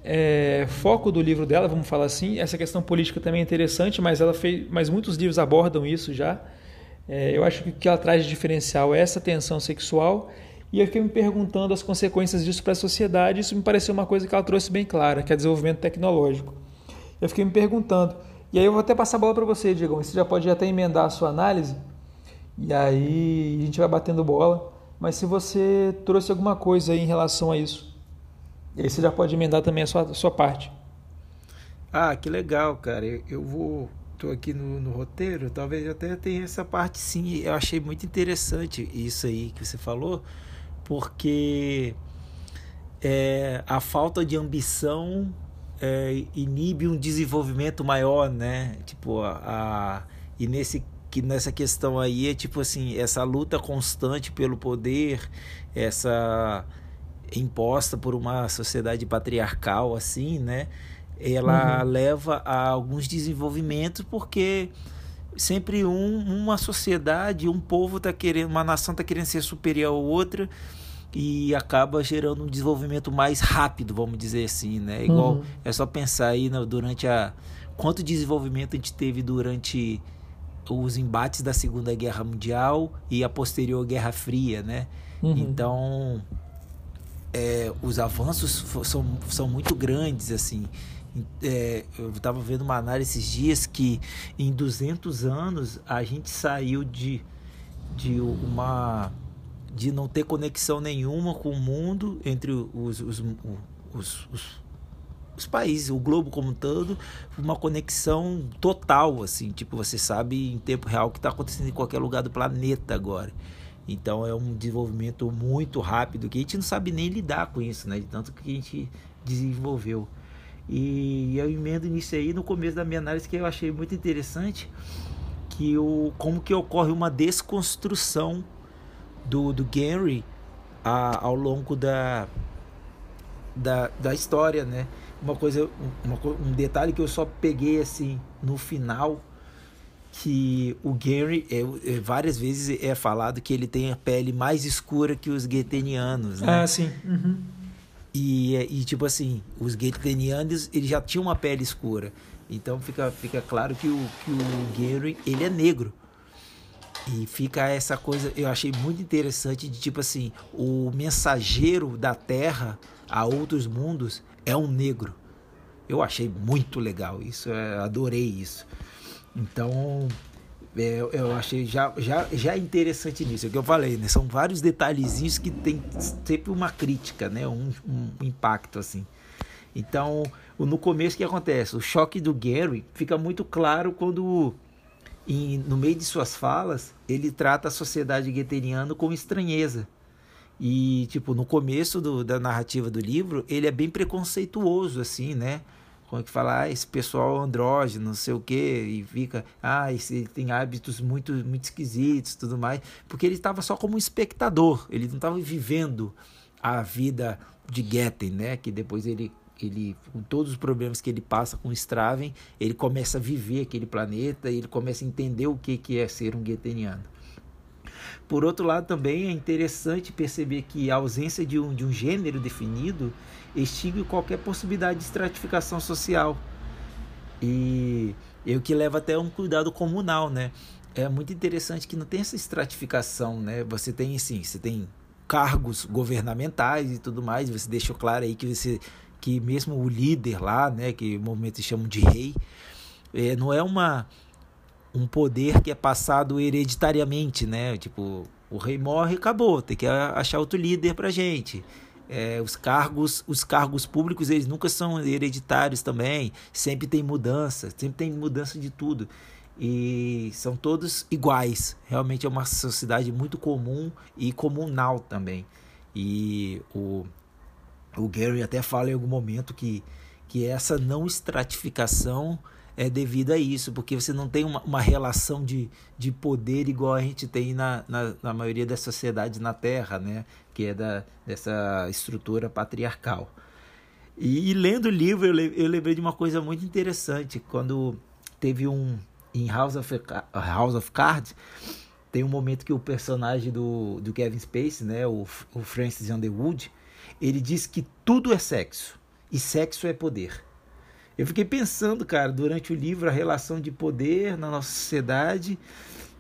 é, foco do livro dela, vamos falar assim. Essa questão política também é interessante, mas, ela fez, mas muitos livros abordam isso já. É, eu acho que o que ela traz de diferencial é essa tensão sexual e eu fiquei me perguntando as consequências disso para a sociedade. Isso me pareceu uma coisa que ela trouxe bem clara, que é desenvolvimento tecnológico. Eu fiquei me perguntando. E aí eu vou até passar a bola para você, Diego. Você já pode até emendar a sua análise. E aí a gente vai batendo bola. Mas se você trouxe alguma coisa aí em relação a isso, e aí você já pode emendar também a sua, a sua parte. Ah, que legal, cara. Eu, vou. Estou aqui no, no, roteiro, talvez até tenha essa parte sim. Eu achei muito interessante isso aí que você falou porque é, a falta de ambição é, inibe um desenvolvimento maior, né? Tipo, a, a, e nesse que nessa questão aí é tipo assim, essa luta constante pelo poder, essa imposta por uma sociedade patriarcal assim, né? Ela uhum. leva a alguns desenvolvimentos porque sempre um, uma sociedade, um povo está querendo, uma nação está querendo ser superior à outra e acaba gerando um desenvolvimento mais rápido, vamos dizer assim, né? Igual uhum. é só pensar aí durante a quanto desenvolvimento a gente teve durante os embates da Segunda Guerra Mundial e a posterior Guerra Fria, né? Uhum. Então, é, os avanços são, são muito grandes, assim. É, eu estava vendo uma análise esses dias que em 200 anos a gente saiu de, de uma de não ter conexão nenhuma com o mundo entre os, os, os, os, os países, o globo como um todo, uma conexão total, assim, tipo, você sabe em tempo real o que está acontecendo em qualquer lugar do planeta agora. Então é um desenvolvimento muito rápido que a gente não sabe nem lidar com isso, né? De tanto que a gente desenvolveu. E eu emendo nisso aí no começo da minha análise que eu achei muito interessante que o como que ocorre uma desconstrução do, do Gary a, ao longo da, da, da história, né? Uma coisa, uma, um detalhe que eu só peguei assim no final que o Gary é, é, várias vezes é falado que ele tem a pele mais escura que os getenianos, né? Ah, sim. Uhum. E, e tipo assim, os getenianos eles já tinham uma pele escura. Então fica, fica claro que o, que o Gary ele é negro. E fica essa coisa, eu achei muito interessante de tipo assim, o mensageiro da Terra a outros mundos é um negro. Eu achei muito legal isso, adorei isso. Então, é, eu achei já, já, já interessante nisso. É o que eu falei, né? São vários detalhezinhos que tem sempre uma crítica, né? Um, um impacto assim. Então, no começo o que acontece? O choque do Gary fica muito claro quando e no meio de suas falas, ele trata a sociedade gueteriana com estranheza. E, tipo, no começo do, da narrativa do livro, ele é bem preconceituoso, assim, né? Como é que fala, ah, esse pessoal andrógeno, não sei o que, e fica, ah, esse tem hábitos muito, muito esquisitos tudo mais, porque ele estava só como espectador, ele não estava vivendo a vida de Getten, né? Que depois ele, ele, com todos os problemas que ele passa com Straven, ele começa a viver aquele planeta e ele começa a entender o que, que é ser um Getteniano. Por outro lado, também é interessante perceber que a ausência de um, de um gênero definido extingue qualquer possibilidade de estratificação social. E, e o que leva até um cuidado comunal, né? É muito interessante que não tem essa estratificação, né? Você tem, sim, você tem cargos governamentais e tudo mais, você deixou claro aí que você que mesmo o líder lá, né, que momentos chamam de rei, é, não é uma um poder que é passado hereditariamente, né? Tipo, o rei morre, acabou, tem que achar outro líder pra gente. É, os cargos os cargos públicos eles nunca são hereditários também sempre tem mudança sempre tem mudança de tudo e são todos iguais realmente é uma sociedade muito comum e comunal também e o o Gary até fala em algum momento que que essa não estratificação é devido a isso, porque você não tem uma, uma relação de, de poder igual a gente tem na, na, na maioria das sociedades na Terra, né? que é da, dessa estrutura patriarcal. E, e lendo o livro, eu, eu lembrei de uma coisa muito interessante. Quando teve um. Em House of, House of Cards, tem um momento que o personagem do, do Kevin Spacey, né, o, o Francis Underwood, ele diz que tudo é sexo e sexo é poder. Eu fiquei pensando, cara, durante o livro, a relação de poder na nossa sociedade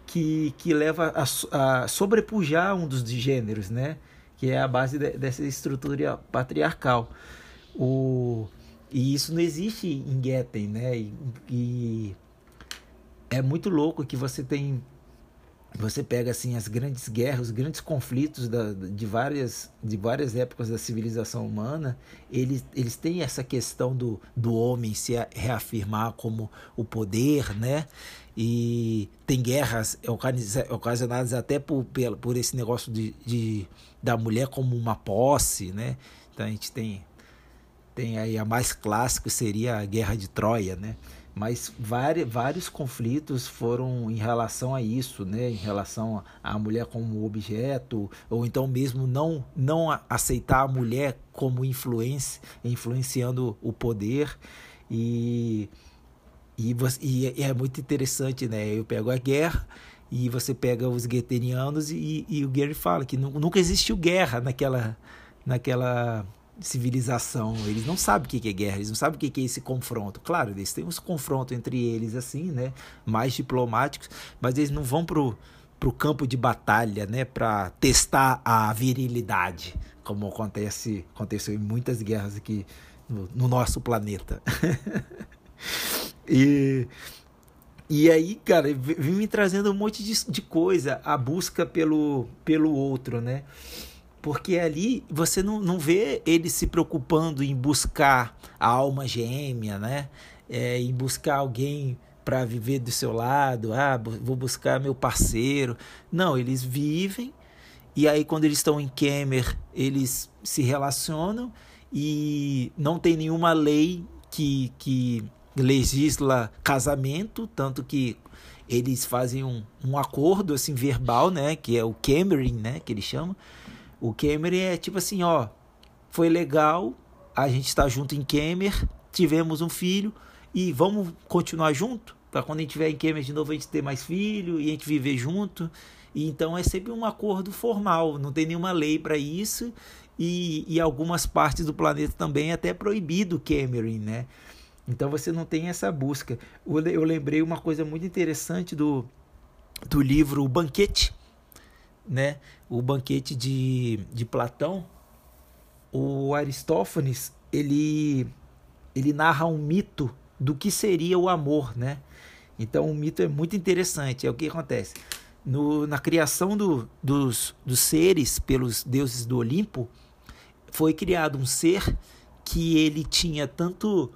que, que leva a, a sobrepujar um dos gêneros, né? Que é a base de, dessa estrutura patriarcal. O, e isso não existe em Getten, né? E, e é muito louco que você tem você pega assim as grandes guerras, os grandes conflitos da, de várias de várias épocas da civilização humana, eles, eles têm essa questão do, do homem se reafirmar como o poder, né? E tem guerras ocasionadas até por, por esse negócio de, de da mulher como uma posse, né? Então a gente tem tem aí a mais clássica seria a guerra de Troia, né? Mas vários, vários conflitos foram em relação a isso, né? em relação à mulher como objeto, ou então mesmo não, não aceitar a mulher como influência, influenciando o poder. E, e, e é muito interessante, né? Eu pego a guerra e você pega os gueterianos e, e o Gary fala que nunca existiu guerra naquela, naquela civilização. Eles não sabem o que é guerra, eles não sabem o que é esse confronto. Claro, eles têm uns confrontos entre eles, assim, né? Mais diplomáticos, mas eles não vão pro, pro campo de batalha, né? Para testar a virilidade, como acontece aconteceu em muitas guerras aqui no, no nosso planeta. *laughs* e e aí, cara, vem me trazendo um monte de, de coisa, a busca pelo, pelo outro, né? Porque ali você não, não vê ele se preocupando em buscar a alma gêmea, né? É, em buscar alguém para viver do seu lado, ah, vou buscar meu parceiro. Não, eles vivem. E aí quando eles estão em Kemer, eles se relacionam. E não tem nenhuma lei que, que legisla casamento, tanto que eles fazem um, um acordo assim verbal, né, que é o Cameron, né, que eles chamam, o Kemer é tipo assim, ó, foi legal, a gente está junto em Kemer, tivemos um filho e vamos continuar junto para quando a gente estiver em Kemer de novo a gente ter mais filho e a gente viver junto. E então é sempre um acordo formal, não tem nenhuma lei para isso e, e algumas partes do planeta também é até proibido Cameron, né? Então você não tem essa busca. Eu lembrei uma coisa muito interessante do, do livro O Banquete, né, o banquete de, de Platão, o Aristófanes ele, ele narra um mito do que seria o amor, né? Então o mito é muito interessante. É o que acontece no, na criação do, dos, dos seres pelos deuses do Olimpo foi criado um ser que ele tinha tanto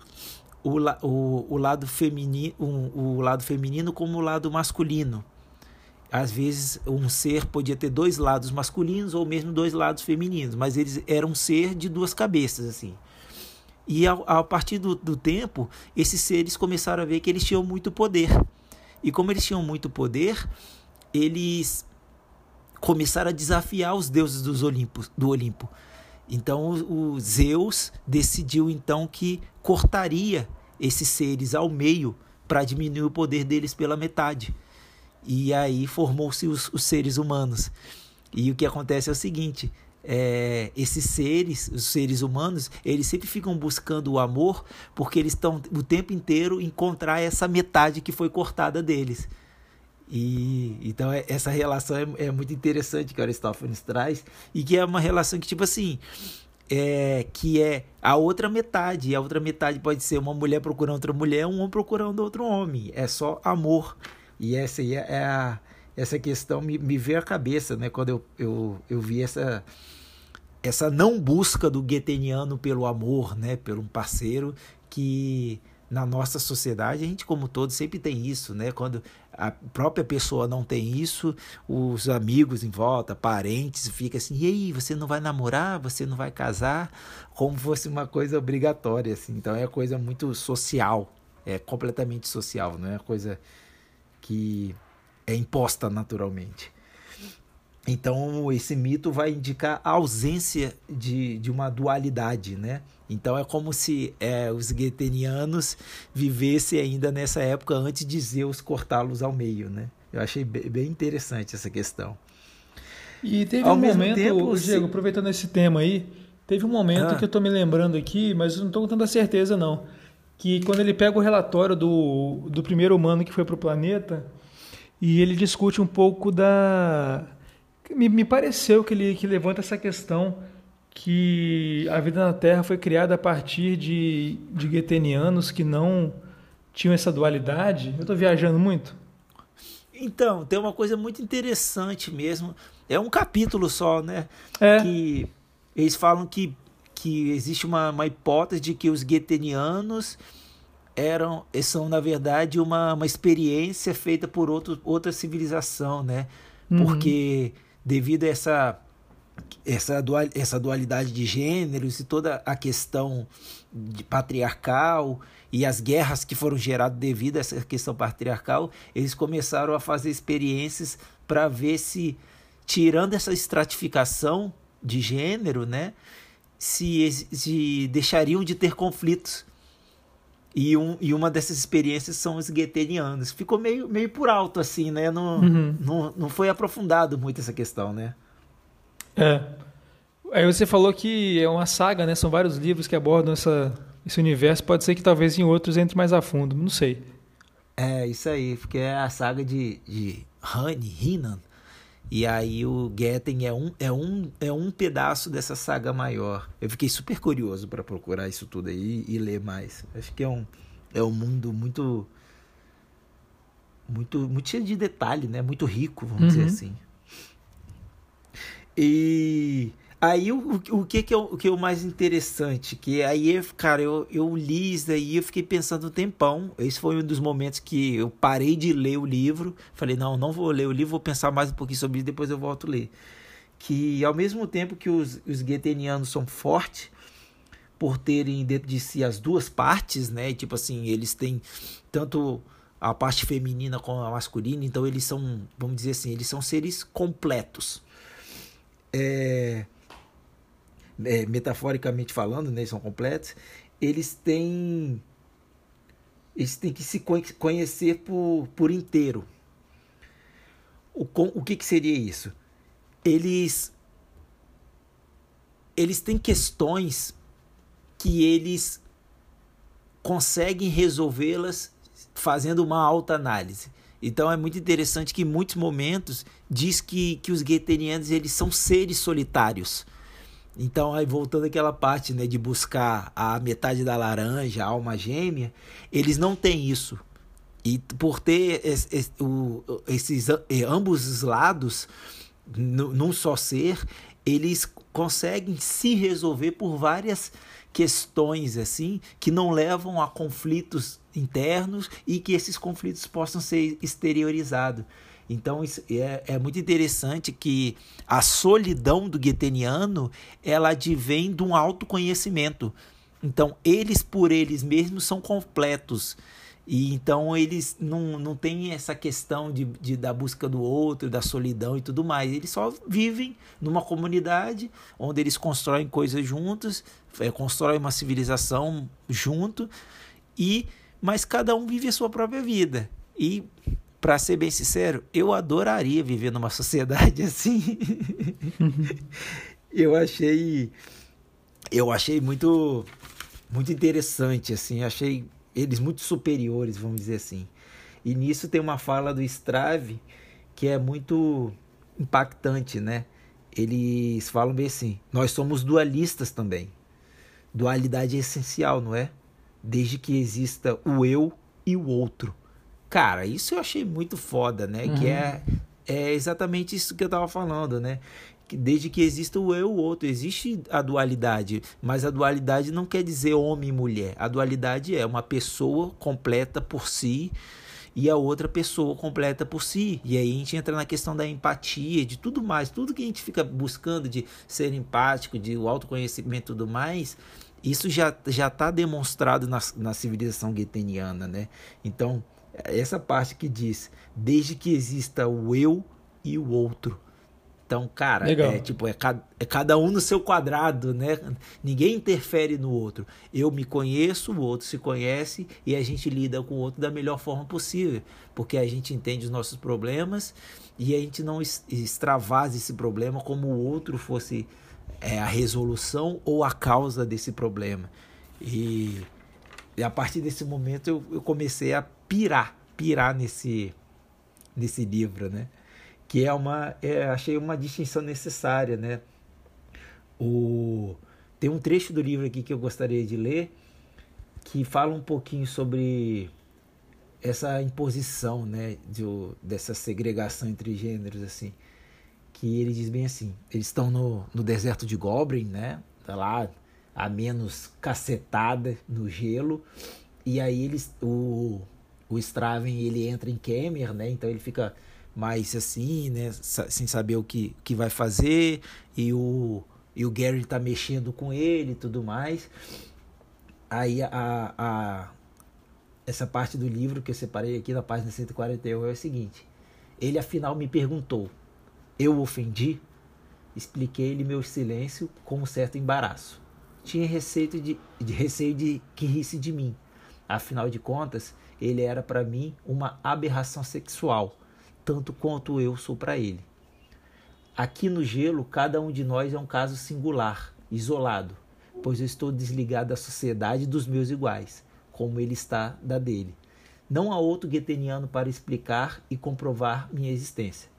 o, o, o lado feminino o, o lado feminino como o lado masculino às vezes um ser podia ter dois lados masculinos ou mesmo dois lados femininos, mas eles eram um ser de duas cabeças assim. E a, partir do, do tempo, esses seres começaram a ver que eles tinham muito poder. E como eles tinham muito poder, eles começaram a desafiar os deuses dos Olimpos, do Olimpo. Então o Zeus decidiu então que cortaria esses seres ao meio para diminuir o poder deles pela metade. E aí formou-se os, os, seres humanos. E o que acontece é o seguinte: é, esses seres, os seres humanos, eles sempre ficam buscando o amor porque eles estão o tempo inteiro encontrar essa metade que foi cortada deles. E então é, essa relação é, é muito interessante que Aristófanes traz e que é uma relação que tipo assim é, que é a outra metade. E a outra metade pode ser uma mulher procurando outra mulher, um homem procurando outro homem. É só amor. E essa aí é a, essa questão me, me veio à cabeça, né? Quando eu, eu, eu vi essa, essa não busca do gueteniano pelo amor, né? Pelo um parceiro que na nossa sociedade a gente como todo sempre tem isso, né? Quando a própria pessoa não tem isso, os amigos em volta, parentes, fica assim, e aí, você não vai namorar, você não vai casar, como fosse uma coisa obrigatória, assim. Então é coisa muito social, é completamente social, não é coisa que é imposta naturalmente. Então esse mito vai indicar a ausência de, de uma dualidade, né? Então é como se é, os guetenianos vivessem ainda nessa época antes de Zeus cortá-los ao meio, né? Eu achei bem interessante essa questão. E teve ao um momento, tempo, Diego, se... aproveitando esse tema aí, teve um momento ah. que eu estou me lembrando aqui, mas não estou com tanta certeza não, que quando ele pega o relatório do, do primeiro humano que foi para o planeta e ele discute um pouco da... Me, me pareceu que ele que levanta essa questão que a vida na Terra foi criada a partir de, de getenianos que não tinham essa dualidade. Eu estou viajando muito? Então, tem uma coisa muito interessante mesmo. É um capítulo só, né? É. Que eles falam que, que existe uma, uma hipótese de que os getenianos eram são na verdade uma, uma experiência feita por outro, outra civilização, né? Uhum. Porque devido a essa essa, dual, essa dualidade de gêneros e toda a questão de patriarcal e as guerras que foram geradas devido a essa questão patriarcal, eles começaram a fazer experiências para ver se, tirando essa estratificação de gênero, né, se, se deixariam de ter conflitos. E, um, e uma dessas experiências são os gueterianos. Ficou meio, meio por alto, assim, né? Não, uhum. não, não foi aprofundado muito essa questão, né? É. Aí você falou que é uma saga, né? São vários livros que abordam essa, esse universo. Pode ser que talvez em outros entre mais a fundo, não sei. É, isso aí, porque é a saga de, de Hani, Hinan. E aí o Getten é um, é, um, é um pedaço dessa saga maior. Eu fiquei super curioso para procurar isso tudo aí e ler mais. Acho que é um, é um mundo muito muito muito cheio de detalhe, né? Muito rico, vamos uhum. dizer assim. E aí o, o que que é o, que é o mais interessante? Que aí, cara, eu, eu li isso daí eu fiquei pensando um tempão. Esse foi um dos momentos que eu parei de ler o livro. Falei, não, não vou ler o livro, vou pensar mais um pouquinho sobre isso, depois eu volto a ler. Que ao mesmo tempo que os, os guetenianos são fortes, por terem dentro de si as duas partes, né? Tipo assim, eles têm tanto a parte feminina como a masculina, então eles são, vamos dizer assim, eles são seres completos é, é, metaforicamente falando, né, são completos, eles têm eles têm que se conhecer por, por inteiro. O, o que, que seria isso? Eles eles têm questões que eles conseguem resolvê-las fazendo uma alta análise. Então é muito interessante que em muitos momentos diz que, que os gueterianos eles são seres solitários. Então, aí voltando àquela parte né, de buscar a metade da laranja, a alma gêmea, eles não têm isso. E por ter o, esses ambos os lados num só ser, eles conseguem se resolver por várias questões assim que não levam a conflitos internos e que esses conflitos possam ser exteriorizados. Então é, é muito interessante que a solidão do gueteniano ela advém de um autoconhecimento. Então, eles por eles mesmos são completos. E então eles não, não têm essa questão de, de, da busca do outro, da solidão e tudo mais. Eles só vivem numa comunidade onde eles constroem coisas juntos, é, constroem uma civilização junto, e mas cada um vive a sua própria vida. E para ser bem sincero, eu adoraria viver numa sociedade *laughs* assim. eu achei eu achei muito muito interessante assim, achei eles muito superiores, vamos dizer assim. E nisso tem uma fala do Strave que é muito impactante, né? Eles falam bem assim: nós somos dualistas também. Dualidade é essencial, não é? Desde que exista o eu e o outro. Cara, isso eu achei muito foda, né? Uhum. Que é, é exatamente isso que eu tava falando, né? desde que exista o eu e o outro, existe a dualidade, mas a dualidade não quer dizer homem e mulher. A dualidade é uma pessoa completa por si e a outra pessoa completa por si. E aí a gente entra na questão da empatia, de tudo mais, tudo que a gente fica buscando de ser empático, de o autoconhecimento e tudo mais, isso já já está demonstrado na, na civilização gueteniana, né? Então, essa parte que diz, desde que exista o eu e o outro, então, cara, Legal. é tipo, é cada, é cada um no seu quadrado, né? Ninguém interfere no outro. Eu me conheço, o outro se conhece e a gente lida com o outro da melhor forma possível, porque a gente entende os nossos problemas e a gente não extravasa esse problema como o outro fosse é, a resolução ou a causa desse problema. E, e a partir desse momento eu, eu comecei a pirar, pirar nesse, nesse livro, né? que é uma é, achei uma distinção necessária, né? O tem um trecho do livro aqui que eu gostaria de ler que fala um pouquinho sobre essa imposição, né, de, dessa segregação entre gêneros assim, que ele diz bem assim, eles estão no, no deserto de Goblin, né, tá lá a menos cacetada no gelo, e aí eles o o Straven ele entra em Kemer, né, então ele fica mais assim, né, sem saber o que, que vai fazer, e o, e o Gary tá mexendo com ele e tudo mais. Aí a, a, essa parte do livro que eu separei aqui na página 141 é o seguinte: ele afinal me perguntou, eu ofendi? Expliquei-lhe meu silêncio com um certo embaraço. Tinha receio de, de, receio de que risse de mim. Afinal de contas, ele era para mim uma aberração sexual tanto quanto eu sou para ele. Aqui no gelo, cada um de nós é um caso singular, isolado, pois eu estou desligado da sociedade dos meus iguais, como ele está da dele. Não há outro gueteniano para explicar e comprovar minha existência.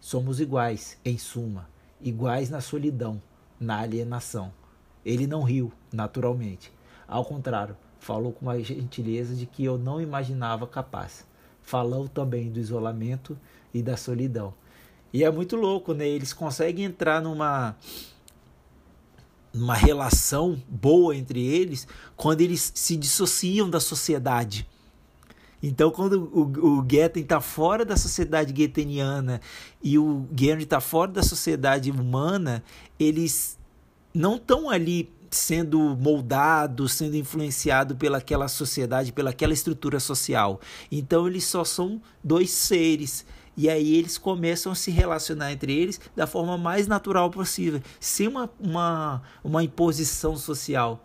Somos iguais, em suma, iguais na solidão, na alienação. Ele não riu, naturalmente. Ao contrário, falou com uma gentileza de que eu não imaginava capaz falou também do isolamento e da solidão. E é muito louco, né? Eles conseguem entrar numa uma relação boa entre eles quando eles se dissociam da sociedade. Então, quando o, o está fora da sociedade geteniana e o Gary está fora da sociedade humana, eles não estão ali sendo moldado, sendo influenciado pelaquela sociedade, pelaquela estrutura social. Então eles só são dois seres. E aí eles começam a se relacionar entre eles da forma mais natural possível, sem uma, uma, uma imposição social.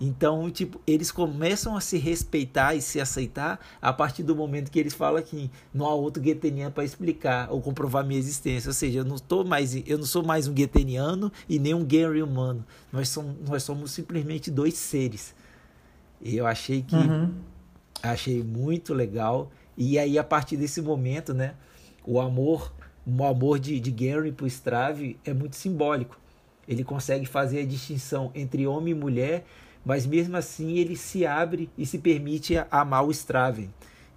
Então, tipo, eles começam a se respeitar e se aceitar a partir do momento que eles falam que não há outro gueteniano para explicar ou comprovar minha existência. Ou seja, eu não tô mais, eu não sou mais um gueteniano e nem um Gary humano. Nós somos, nós somos simplesmente dois seres. E eu achei que uhum. achei muito legal. E aí a partir desse momento, né, o amor, o amor de, de Gary pro Strave é muito simbólico. Ele consegue fazer a distinção entre homem e mulher mas mesmo assim ele se abre e se permite amar o Straven.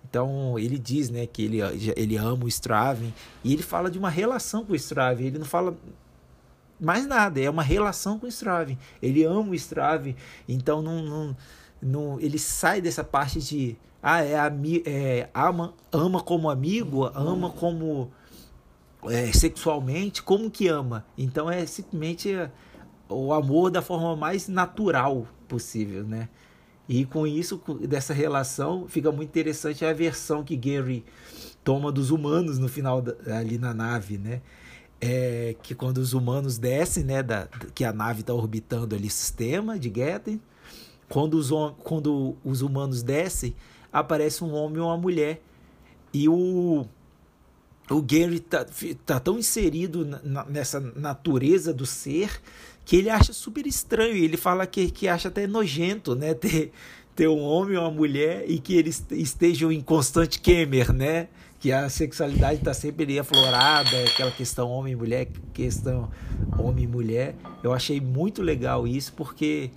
Então ele diz né, que ele, ele ama o Straven e ele fala de uma relação com o Straven. Ele não fala mais nada, é uma relação com o Straven. Ele ama o Straven, então não, não, não, ele sai dessa parte de ah, é, é ama, ama como amigo, ama como é, sexualmente, como que ama. Então é simplesmente o amor da forma mais natural possível, né? E com isso, dessa relação, fica muito interessante a versão que Gary toma dos humanos no final ali na nave, né? É, que quando os humanos descem, né, da, que a nave está orbitando ali o sistema de Getten, quando os, quando os humanos descem, aparece um homem ou uma mulher. E o, o Gary tá, tá tão inserido na, nessa natureza do ser que ele acha super estranho. Ele fala que, que acha até nojento, né? *laughs* Ter, ter um homem ou uma mulher e que eles estejam em constante quemer, né? Que a sexualidade está sempre aflorada, aquela questão homem-mulher, questão homem-mulher. Eu achei muito legal isso, porque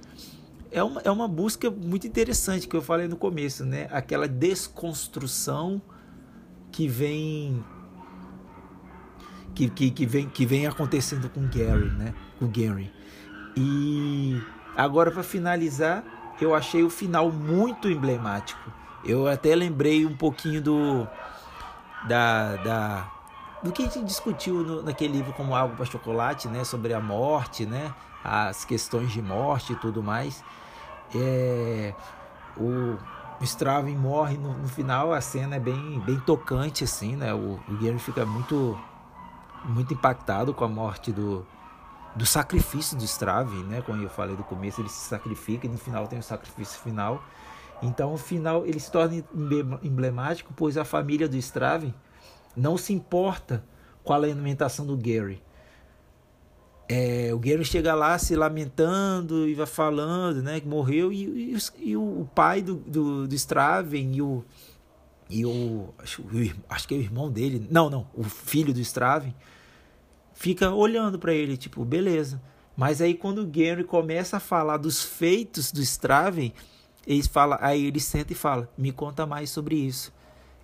é uma, é uma busca muito interessante que eu falei no começo, né? Aquela desconstrução que vem que, que, que, vem, que vem acontecendo com Gary, né? Com Gary. E agora para finalizar, eu achei o final muito emblemático. Eu até lembrei um pouquinho do da, da do que a gente discutiu no, naquele livro como algo para chocolate, né? Sobre a morte, né? As questões de morte e tudo mais. É, o Straven morre no, no, final, a cena é bem, bem tocante assim, né? O, o Gary fica muito muito impactado com a morte do, do sacrifício do Strave, né? Como eu falei do começo, ele se sacrifica e no final tem o sacrifício final. Então, o final ele se torna emblemático, pois a família do Strave não se importa com a alimentação do Gary. É, o Gary chega lá se lamentando e vai falando, né, que morreu e, e, e o pai do, do, do Straven e o e o acho, acho que é o irmão dele, não, não, o filho do Straven fica olhando para ele, tipo, beleza. Mas aí quando o Gary começa a falar dos feitos do Straven, eles fala, aí ele senta e fala, me conta mais sobre isso.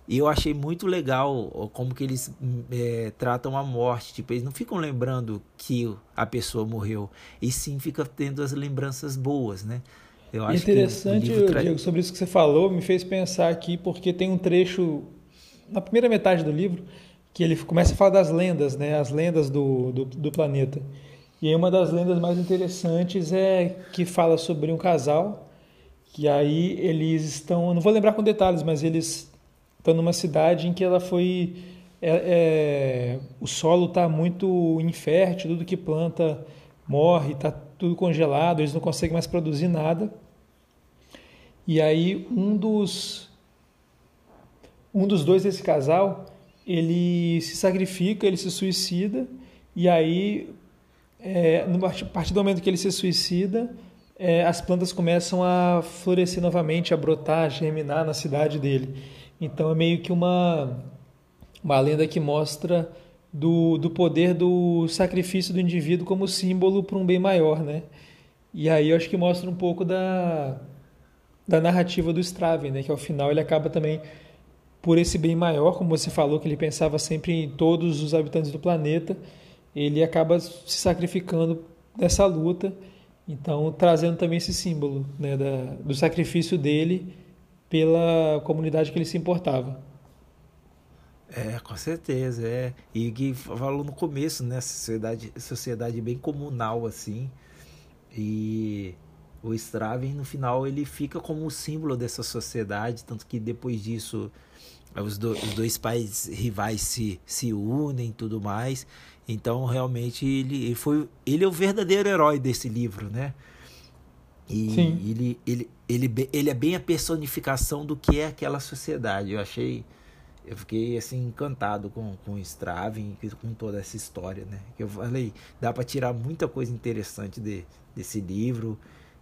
E eu achei muito legal como que eles é, tratam a morte. Tipo, eles não ficam lembrando que a pessoa morreu, e sim fica tendo as lembranças boas, né? Eu acho Interessante, que tra... Diego, sobre isso que você falou, me fez pensar aqui, porque tem um trecho na primeira metade do livro que ele começa a falar das lendas, né? As lendas do, do, do planeta. E aí uma das lendas mais interessantes é que fala sobre um casal que aí eles estão, não vou lembrar com detalhes, mas eles estão numa cidade em que ela foi, é, é, o solo está muito infértil, tudo que planta morre, está tudo congelado, eles não conseguem mais produzir nada. E aí um dos um dos dois desse casal ele se sacrifica, ele se suicida, e aí, é, a partir do momento que ele se suicida, é, as plantas começam a florescer novamente, a brotar, a germinar na cidade dele. Então é meio que uma, uma lenda que mostra do, do poder do sacrifício do indivíduo como símbolo para um bem maior, né? E aí eu acho que mostra um pouco da, da narrativa do Straven, né? Que ao final ele acaba também por esse bem maior, como você falou, que ele pensava sempre em todos os habitantes do planeta, ele acaba se sacrificando nessa luta, então trazendo também esse símbolo né, da, do sacrifício dele pela comunidade que ele se importava. É, com certeza, é. E que falou no começo, né? Sociedade, sociedade bem comunal, assim. E o Straven, no final, ele fica como o símbolo dessa sociedade, tanto que depois disso os, do, os dois pais rivais se, se unem e tudo mais. Então, realmente, ele, ele, foi, ele é o verdadeiro herói desse livro, né? E Sim. Ele, ele, ele, ele é bem a personificação do que é aquela sociedade. Eu achei. Eu fiquei assim encantado com, com o Straven e com toda essa história, né? Que eu falei, dá para tirar muita coisa interessante de, desse livro.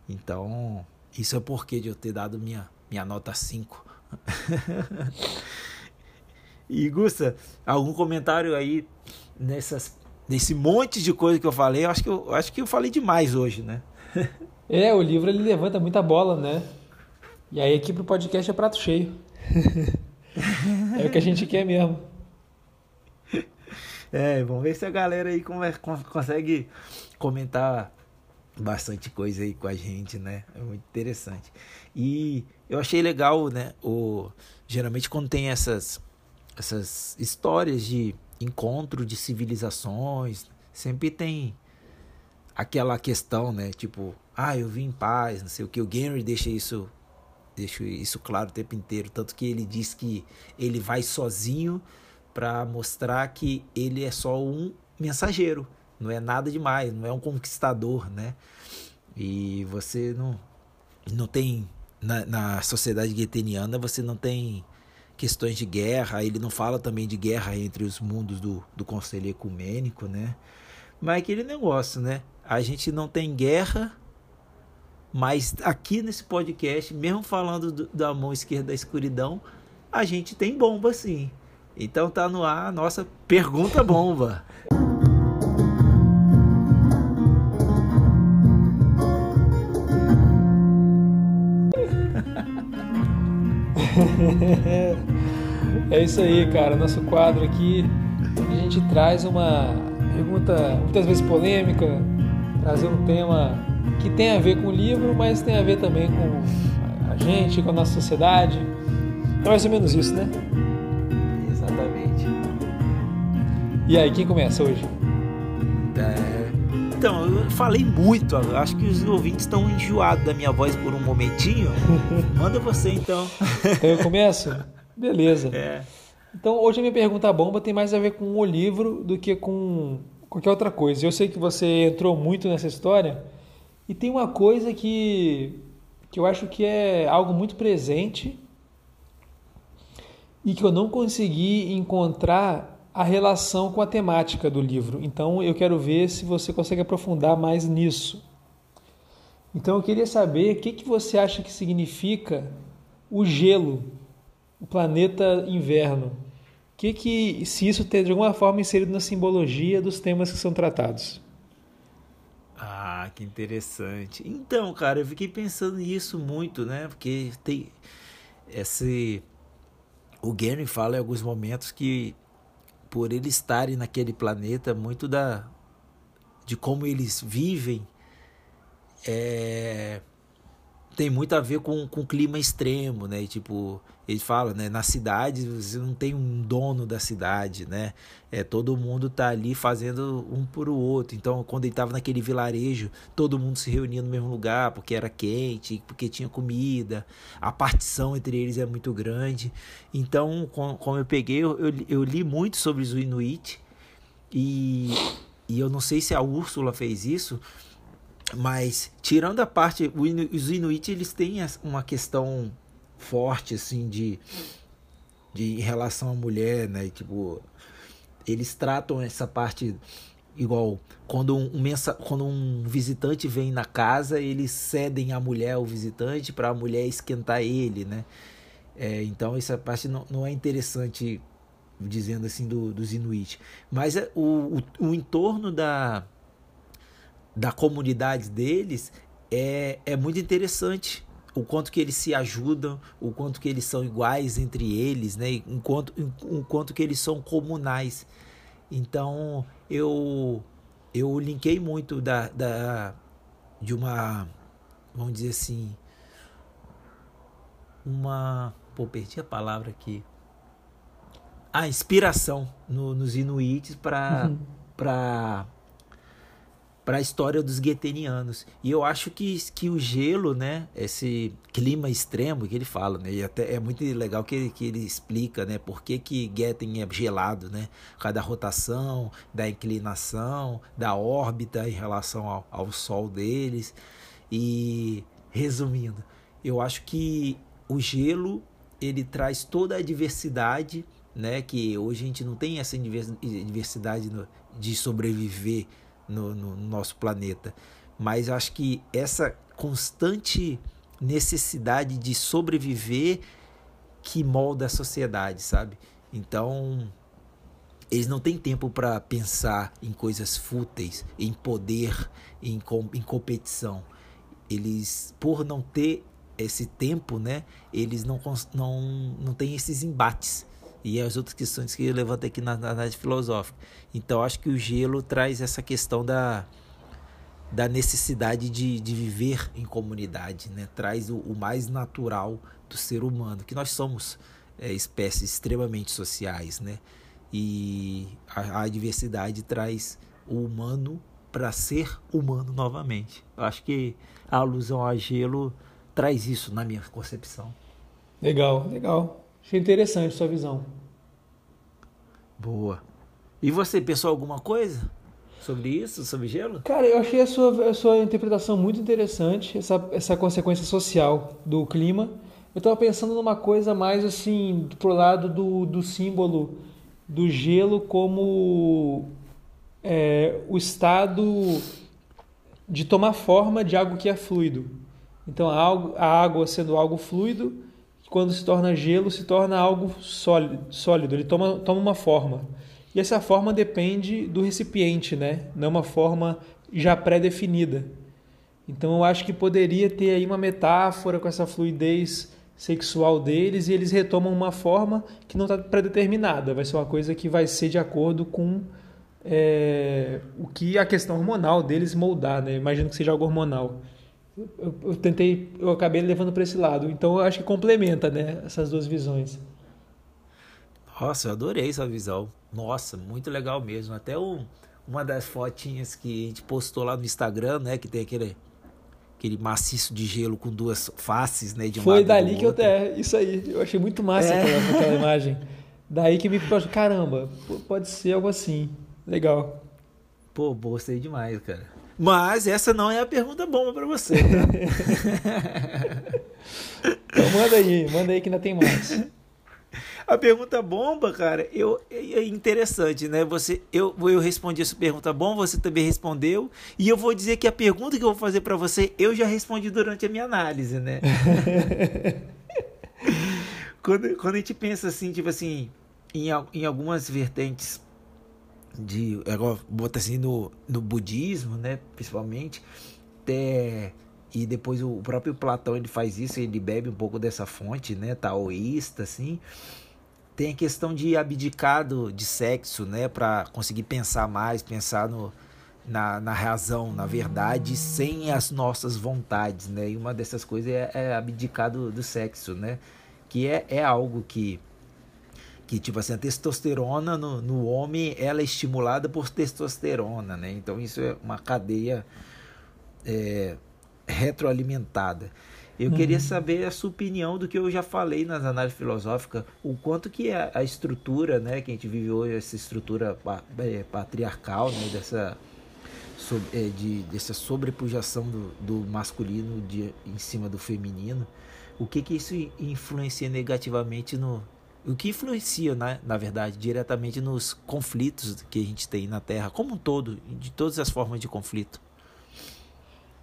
Então, isso é o porquê de eu ter dado minha, minha nota 5 *laughs* e Gusta, algum comentário aí nessas, nesse monte de coisa que eu falei? Eu acho que eu acho que eu falei demais hoje, né? *laughs* é, o livro ele levanta muita bola, né? E aí aqui pro podcast é prato cheio. *laughs* é o que a gente quer mesmo. É, vamos ver se a galera aí consegue comentar bastante coisa aí com a gente, né? É muito interessante. E eu achei legal, né? O, geralmente quando tem essas, essas histórias de encontro de civilizações, sempre tem aquela questão, né? Tipo, ah, eu vim em paz, não sei o que. O Gary deixa isso, deixa isso claro o tempo inteiro. Tanto que ele diz que ele vai sozinho para mostrar que ele é só um mensageiro. Não é nada demais, não é um conquistador, né? E você não, não tem. Na, na sociedade gueteniana, você não tem questões de guerra. Ele não fala também de guerra entre os mundos do, do Conselho Ecumênico, né? Mas é aquele negócio, né? A gente não tem guerra, mas aqui nesse podcast, mesmo falando do, da mão esquerda da escuridão, a gente tem bomba sim. Então tá no ar a nossa pergunta bomba. *laughs* *laughs* é isso aí, cara. Nosso quadro aqui, a gente traz uma pergunta muitas vezes polêmica, trazer um tema que tem a ver com o livro, mas tem a ver também com a gente, com a nossa sociedade. É mais ou menos isso, né? Exatamente. E aí, quem começa hoje? Então, eu falei muito, acho que os ouvintes estão enjoados da minha voz por um momentinho. *laughs* Manda você então. Então eu começo? Beleza. É. Então, hoje a minha pergunta bomba tem mais a ver com o livro do que com qualquer outra coisa. Eu sei que você entrou muito nessa história e tem uma coisa que, que eu acho que é algo muito presente e que eu não consegui encontrar a relação com a temática do livro. Então, eu quero ver se você consegue aprofundar mais nisso. Então, eu queria saber o que, que você acha que significa o gelo o planeta inverno. Que que se isso tem de alguma forma inserido na simbologia dos temas que são tratados? Ah, que interessante. Então, cara, eu fiquei pensando nisso muito, né? Porque tem esse o Gary fala em alguns momentos que por eles estarem naquele planeta muito da de como eles vivem é, tem muito a ver com, com clima extremo, né? Tipo, ele fala, né? Na cidade você não tem um dono da cidade, né? É, todo mundo tá ali fazendo um por o outro. Então, quando ele tava naquele vilarejo, todo mundo se reunia no mesmo lugar porque era quente, porque tinha comida. A partição entre eles é muito grande. Então, como eu peguei, eu, eu, eu li muito sobre os Inuit e, e eu não sei se a Úrsula fez isso, mas tirando a parte, os Inuit eles têm uma questão forte assim de, de em relação à mulher, né? Tipo, eles tratam essa parte igual quando um, mensa, quando um visitante vem na casa, eles cedem a mulher ao visitante para a mulher esquentar ele, né? É, então essa parte não, não é interessante dizendo assim do, dos Inuit, mas é, o, o, o entorno da da comunidade deles é, é muito interessante o quanto que eles se ajudam, o quanto que eles são iguais entre eles, né? Enquanto, o quanto que eles são comunais. Então eu eu linkei muito da, da de uma vamos dizer assim uma pô perdi a palavra aqui a inspiração no, nos inuites para uhum. para para a história dos guetenianos. E eu acho que, que o gelo, né, esse clima extremo que ele fala, né, e até é muito legal que ele, que ele explica, né, por que que Getten é gelado, né, por causa da rotação, da inclinação, da órbita em relação ao, ao Sol deles. E resumindo, eu acho que o gelo ele traz toda a diversidade, né, que hoje a gente não tem essa diversidade de sobreviver no, no nosso planeta. Mas eu acho que essa constante necessidade de sobreviver que molda a sociedade, sabe? Então, eles não têm tempo para pensar em coisas fúteis, em poder, em, em competição. Eles, por não ter esse tempo, né, eles não, não, não têm esses embates e as outras questões que eu levanto aqui na análise filosófica. Então, acho que o gelo traz essa questão da, da necessidade de, de viver em comunidade, né? traz o, o mais natural do ser humano, que nós somos é, espécies extremamente sociais, né? e a, a diversidade traz o humano para ser humano novamente. Eu acho que a alusão a gelo traz isso na minha concepção. Legal, legal. Achei interessante sua visão. Boa. E você pensou alguma coisa sobre isso, sobre gelo? Cara, eu achei a sua, a sua interpretação muito interessante, essa, essa consequência social do clima. Eu estava pensando numa coisa mais assim, pro lado do, do símbolo do gelo como é, o estado de tomar forma de algo que é fluido. Então, a, água sendo algo fluido, quando se torna gelo, se torna algo sólido, ele toma, toma uma forma. E essa forma depende do recipiente, né? não é uma forma já pré-definida. Então, eu acho que poderia ter aí uma metáfora com essa fluidez sexual deles e eles retomam uma forma que não está pré-determinada, vai ser uma coisa que vai ser de acordo com é, o que a questão hormonal deles moldar, né? Imagino que seja algo hormonal. Eu, eu tentei, eu acabei levando para esse lado. Então eu acho que complementa, né? Essas duas visões. Nossa, eu adorei essa visão. Nossa, muito legal mesmo. Até o, uma das fotinhas que a gente postou lá no Instagram, né? Que tem aquele aquele maciço de gelo com duas faces, né? De um Foi dali que eu é, isso aí. Eu achei muito massa é. aquela, aquela imagem. Daí que me caramba, pode ser algo assim. Legal. Pô, gostei demais, cara. Mas essa não é a pergunta bomba para você, tá? *laughs* então manda aí, manda aí que ainda tem mais. A pergunta bomba, cara, eu, é interessante, né? Você, eu, eu respondi essa pergunta bomba, você também respondeu, e eu vou dizer que a pergunta que eu vou fazer para você, eu já respondi durante a minha análise, né? *laughs* quando, quando a gente pensa assim, tipo assim, em, em algumas vertentes de agora bota assim no, no budismo né principalmente até e depois o próprio Platão ele faz isso ele bebe um pouco dessa fonte né taoísta assim. Tem a questão de abdicado de sexo né para conseguir pensar mais pensar no na, na razão na verdade sem as nossas vontades né. E uma dessas coisas é, é abdicar do, do sexo né que é, é algo que que tipo assim a testosterona no, no homem ela é estimulada por testosterona né? Então isso é uma cadeia é, retroalimentada. Eu uhum. queria saber a sua opinião do que eu já falei nas análises filosóficas o quanto que a, a estrutura né que a gente vive hoje essa estrutura é, patriarcal né dessa é, de, dessa sobrepujação do, do masculino de, em cima do feminino. O que que isso influencia negativamente no o que influencia, né, na verdade, diretamente nos conflitos que a gente tem na Terra, como um todo, de todas as formas de conflito.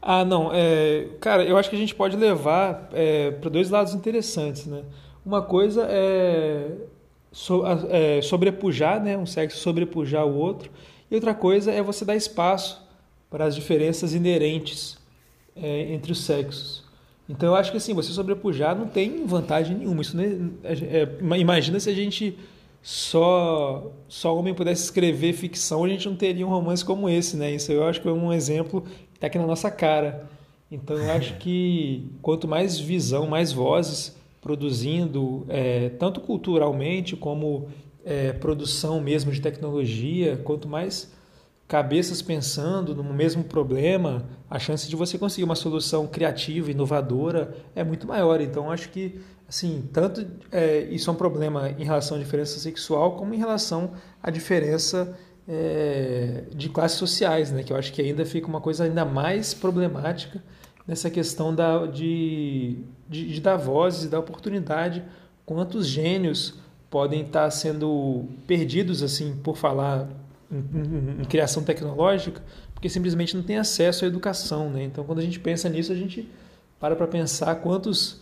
Ah, não. É, cara, eu acho que a gente pode levar é, para dois lados interessantes, né? Uma coisa é, so, é, sobrepujar, né? Um sexo sobrepujar o outro. E outra coisa é você dar espaço para as diferenças inerentes é, entre os sexos. Então eu acho que assim, você sobrepujar não tem vantagem nenhuma. Isso é, é, imagina se a gente só só homem pudesse escrever ficção, a gente não teria um romance como esse, né? Isso eu acho que é um exemplo que está aqui na nossa cara. Então eu acho que *laughs* quanto mais visão, mais vozes produzindo, é, tanto culturalmente como é, produção mesmo de tecnologia, quanto mais cabeças pensando no mesmo problema, a chance de você conseguir uma solução criativa, inovadora é muito maior. Então, acho que, assim, tanto é, isso é um problema em relação à diferença sexual, como em relação à diferença é, de classes sociais, né? Que eu acho que ainda fica uma coisa ainda mais problemática nessa questão da, de, de, de dar voz e dar oportunidade quantos gênios podem estar sendo perdidos assim por falar em, em, em, criação tecnológica, porque simplesmente não tem acesso à educação. Né? Então, quando a gente pensa nisso, a gente para para pensar quantos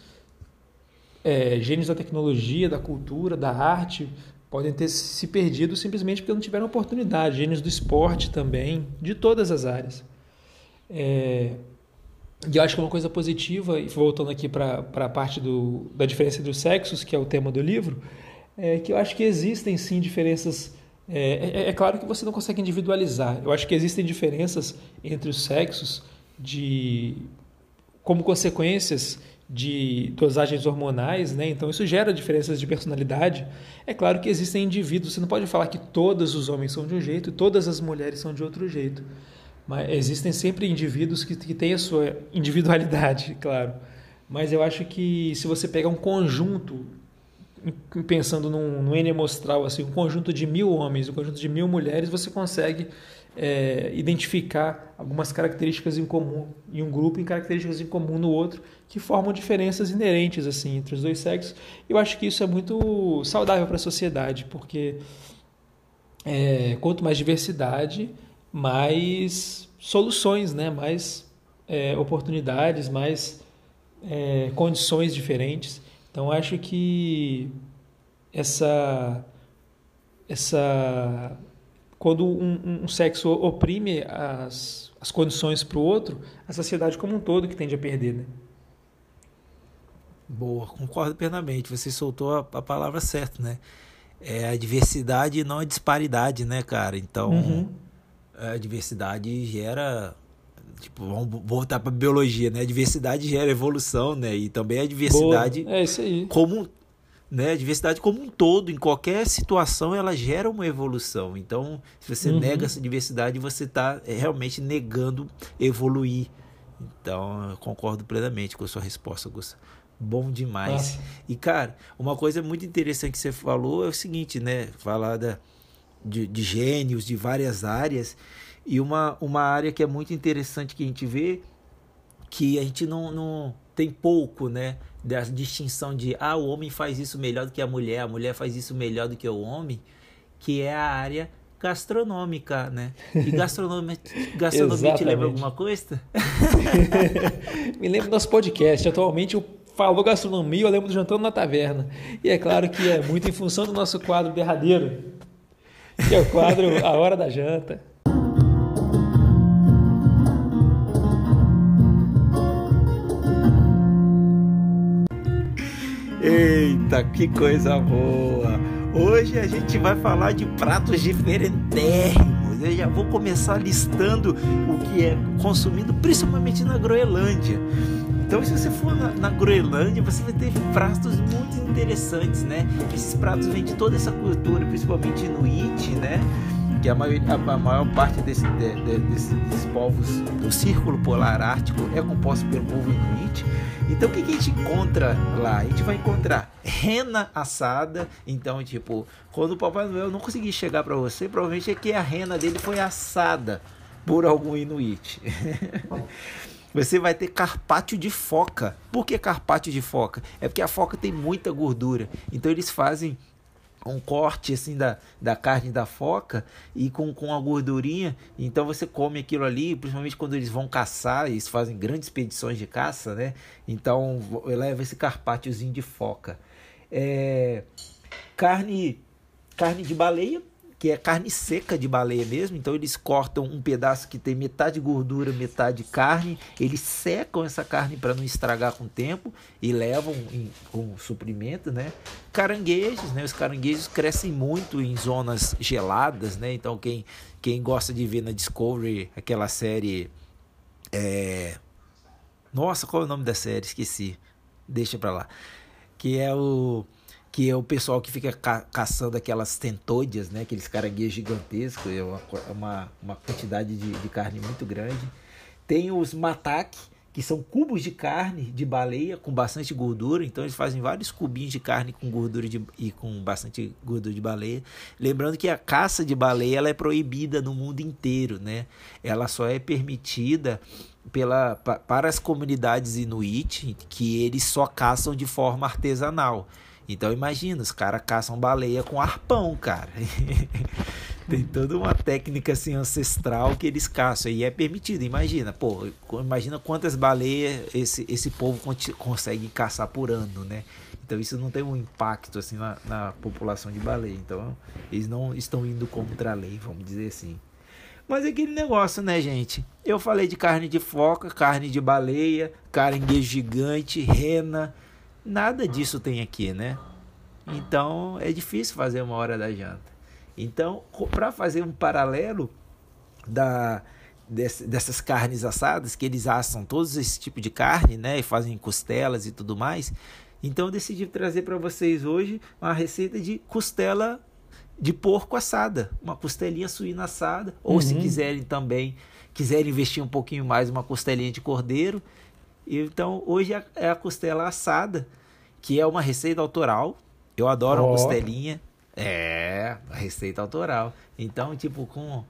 é, gênios da tecnologia, da cultura, da arte podem ter se perdido simplesmente porque não tiveram oportunidade. Gênios do esporte também, de todas as áreas. É, e eu acho que uma coisa positiva, e voltando aqui para a parte do, da diferença entre os sexos, que é o tema do livro, é que eu acho que existem sim diferenças é, é, é, claro que você não consegue individualizar. Eu acho que existem diferenças entre os sexos de como consequências de dosagens hormonais, né? Então isso gera diferenças de personalidade. É claro que existem indivíduos, você não pode falar que todos os homens são de um jeito e todas as mulheres são de outro jeito. Mas existem sempre indivíduos que, que têm a sua individualidade, *laughs* claro. Mas eu acho que se você pegar um conjunto, pensando num, num N assim, um conjunto de mil homens, um conjunto de mil mulheres, você consegue é, identificar algumas características em comum em um grupo e características em comum no outro que formam diferenças inerentes assim entre os dois sexos. Eu acho que isso é muito saudável para a sociedade, porque é, quanto mais diversidade, mais soluções, né? mais é, oportunidades, mais é, condições diferentes. Então acho que essa essa quando um, um sexo oprime as, as condições para o outro, a sociedade como um todo que tende a perder, né? Boa, concordo plenamente. Você soltou a, a palavra certa, né? É a diversidade e não a disparidade, né, cara? Então, uhum. a diversidade gera tipo, vamos voltar para biologia, né? A diversidade gera evolução, né? E também a diversidade Boa. é isso aí. como né? A diversidade como um todo, em qualquer situação, ela gera uma evolução. Então, se você uhum. nega essa diversidade, você está é, realmente negando evoluir. Então, eu concordo plenamente com a sua resposta, Gustavo. Bom demais. E, cara, uma coisa muito interessante que você falou é o seguinte, né? Falar da, de, de gênios, de várias áreas. E uma, uma área que é muito interessante que a gente vê, que a gente não, não tem pouco, né? da distinção de ah, o homem faz isso melhor do que a mulher, a mulher faz isso melhor do que o homem, que é a área gastronômica, né? E gastronomia, *laughs* gastronomia te lembra alguma coisa? *laughs* Me lembro do nosso podcast. Atualmente eu falo gastronomia, eu lembro do Jantando na Taverna. E é claro que é muito em função do nosso quadro derradeiro, que é o quadro A Hora da Janta. Eita, que coisa boa! Hoje a gente vai falar de pratos diferentérrimos. Eu já vou começar listando o que é consumido principalmente na Groenlândia. Então, se você for na, na, Groenlândia, você vai ter pratos muito interessantes, né? Esses pratos vêm de toda essa cultura, principalmente Inuit, né? Que a, maior, a, maior parte desse, de, de, desse, desses povos do Círculo Polar Ártico é composto pelo povo Inuit. Então o que, que a gente encontra lá? A gente vai encontrar rena assada. Então, tipo, quando o Papai Noel não conseguir chegar para você, provavelmente é que a rena dele foi assada por algum inuit. *laughs* Você vai ter carpaccio de foca. Por que carpaccio de foca? É porque a foca tem muita gordura. Então eles fazem um corte assim da, da carne da foca e com, com a gordurinha. Então você come aquilo ali, principalmente quando eles vão caçar, eles fazem grandes expedições de caça, né? Então leva esse carpaciozinho de foca. É, carne, carne de baleia, que é carne seca de baleia mesmo. Então eles cortam um pedaço que tem metade gordura, metade carne. Eles secam essa carne para não estragar com o tempo e levam em, com suprimento, né? Caranguejos, né? Os caranguejos crescem muito em zonas geladas, né? Então quem, quem gosta de ver na Discovery aquela série é... Nossa, qual é o nome da série? Esqueci. Deixa para lá. Que é o que é o pessoal que fica ca caçando aquelas tentóides, né? Aqueles caranguejos gigantescos, é uma, uma, uma quantidade de, de, carne muito grande. Tem os mataki, que são cubos de carne de baleia com bastante gordura, então eles fazem vários cubinhos de carne com gordura de, e com bastante gordura de baleia. Lembrando que a caça de baleia ela é proibida no mundo inteiro, né? Ela só é permitida pela, para as comunidades inuit, que eles só caçam de forma artesanal. Então imagina, os caras caçam baleia com arpão, cara. *laughs* Tem toda uma técnica assim ancestral que eles caçam e é permitido. Imagina, pô, imagina quantas baleias esse, esse povo consegue caçar por ano, né? Então isso não tem um impacto assim na, na população de baleia. Então eles não estão indo contra a lei, vamos dizer assim. Mas é aquele negócio, né, gente? Eu falei de carne de foca, carne de baleia, caranguejo gigante, rena, Nada disso tem aqui, né? Então é difícil fazer uma hora da janta. Então, para fazer um paralelo da, dessas carnes assadas, que eles assam todos esse tipo de carne, né? E fazem costelas e tudo mais. Então eu decidi trazer para vocês hoje uma receita de costela de porco assada, uma costelinha suína assada, ou uhum. se quiserem também quiserem investir um pouquinho mais, uma costelinha de cordeiro. Então, hoje é, é a costela assada, que é uma receita autoral. Eu adoro oh. uma costelinha. É, a receita autoral. Então, tipo, com,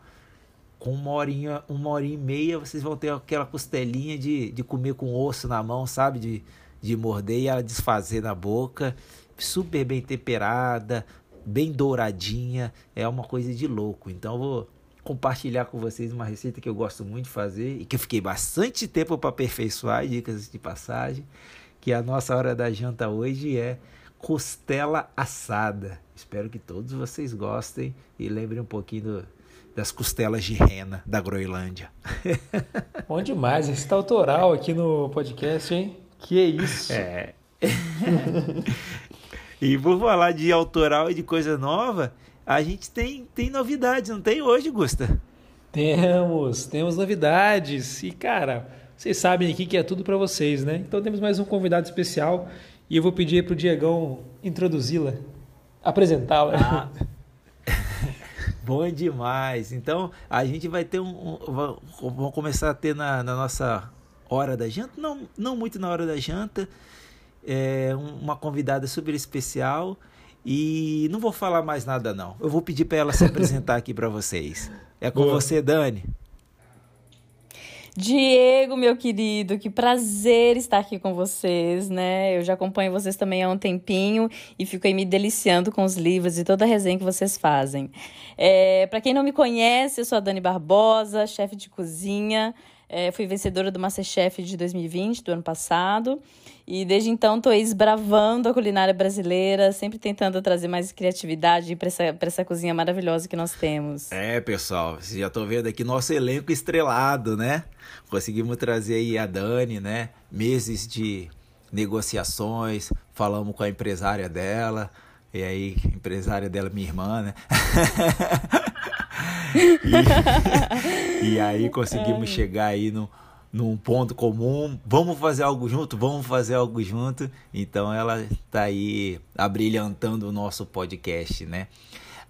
com uma horinha, uma horinha e meia, vocês vão ter aquela costelinha de, de comer com osso na mão, sabe? De, de morder e ela desfazer na boca. Super bem temperada, bem douradinha. É uma coisa de louco. Então, eu vou compartilhar com vocês uma receita que eu gosto muito de fazer e que eu fiquei bastante tempo para aperfeiçoar, dicas de passagem, que a nossa hora da janta hoje é costela assada. Espero que todos vocês gostem e lembrem um pouquinho do, das costelas de rena da Groenlândia. *laughs* Bom demais, esse tá autoral aqui no podcast, hein? Que isso. É. *laughs* e por falar de autoral e de coisa nova, a gente tem, tem novidades, não tem hoje, Gusta? Temos, temos novidades. E, cara, vocês sabem aqui que é tudo para vocês, né? Então temos mais um convidado especial e eu vou pedir para o Diegão introduzi-la, apresentá-la. Ah. *laughs* Bom demais. Então, a gente vai ter um. um vamos começar a ter na, na, nossa hora da janta, não, não muito na hora da janta, é, uma convidada super especial. E não vou falar mais nada, não. Eu vou pedir para ela se apresentar aqui para vocês. É com Boa. você, Dani. Diego, meu querido, que prazer estar aqui com vocês, né? Eu já acompanho vocês também há um tempinho e fico aí me deliciando com os livros e toda a resenha que vocês fazem. É, Para quem não me conhece, eu sou a Dani Barbosa, chefe de cozinha. É, fui vencedora do Masterchef de 2020, do ano passado. E desde então estou esbravando a culinária brasileira, sempre tentando trazer mais criatividade para essa, essa cozinha maravilhosa que nós temos. É, pessoal, vocês já estão vendo aqui nosso elenco estrelado, né? Conseguimos trazer aí a Dani, né? Meses de negociações, falamos com a empresária dela, e aí, empresária dela, minha irmã, né? *laughs* e, *laughs* e, aí conseguimos chegar aí no, num ponto comum. Vamos fazer algo junto? Vamos fazer algo junto. Então ela está aí abrilhantando o nosso podcast, né?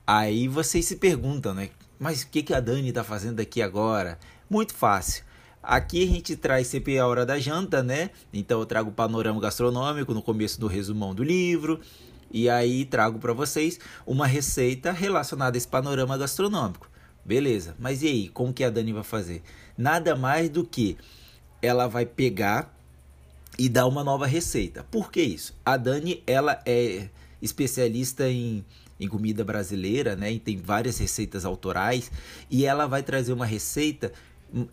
Aí vocês se perguntam, né? Mas o que, que a Dani está fazendo aqui agora? Muito fácil. Aqui a gente traz sempre a hora da janta, né? Então eu trago o panorama gastronômico no começo do resumão do livro. E aí trago para vocês uma receita relacionada a esse panorama gastronômico. Beleza, mas e aí, como que a Dani vai fazer? Nada mais do que ela vai pegar e dar uma nova receita. Por que isso? A Dani, ela é especialista em, em comida brasileira, né? E tem várias receitas autorais e ela vai trazer uma receita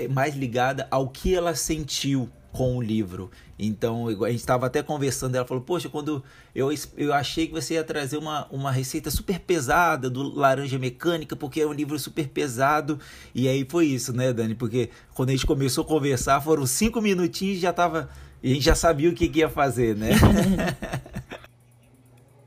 mais ligada ao que ela sentiu com o livro. Então, a gente estava até conversando, ela falou, poxa, quando eu, eu achei que você ia trazer uma, uma receita super pesada do Laranja Mecânica, porque é um livro super pesado. E aí foi isso, né, Dani? Porque quando a gente começou a conversar, foram cinco minutinhos e já tava. E a gente já sabia o que, que ia fazer, né? *laughs*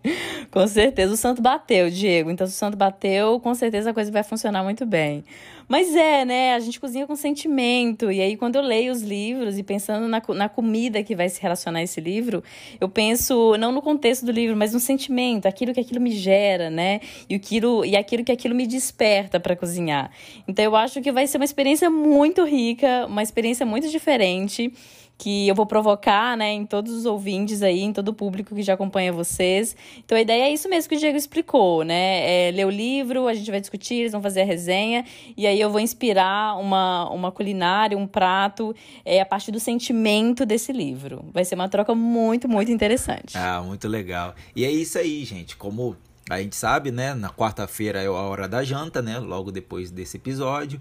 *laughs* com certeza o santo bateu, Diego. Então, se o santo bateu, com certeza a coisa vai funcionar muito bem. Mas é, né? A gente cozinha com sentimento. E aí, quando eu leio os livros e pensando na, na comida que vai se relacionar a esse livro, eu penso não no contexto do livro, mas no sentimento, aquilo que aquilo me gera, né? E aquilo, e aquilo que aquilo me desperta para cozinhar. Então, eu acho que vai ser uma experiência muito rica, uma experiência muito diferente que eu vou provocar, né, em todos os ouvintes aí, em todo o público que já acompanha vocês. Então a ideia é isso mesmo que o Diego explicou, né? É ler o livro, a gente vai discutir, eles vão fazer a resenha, e aí eu vou inspirar uma, uma culinária, um prato, é, a partir do sentimento desse livro. Vai ser uma troca muito, muito interessante. Ah, muito legal. E é isso aí, gente. Como a gente sabe, né? Na quarta-feira é a hora da janta, né? Logo depois desse episódio.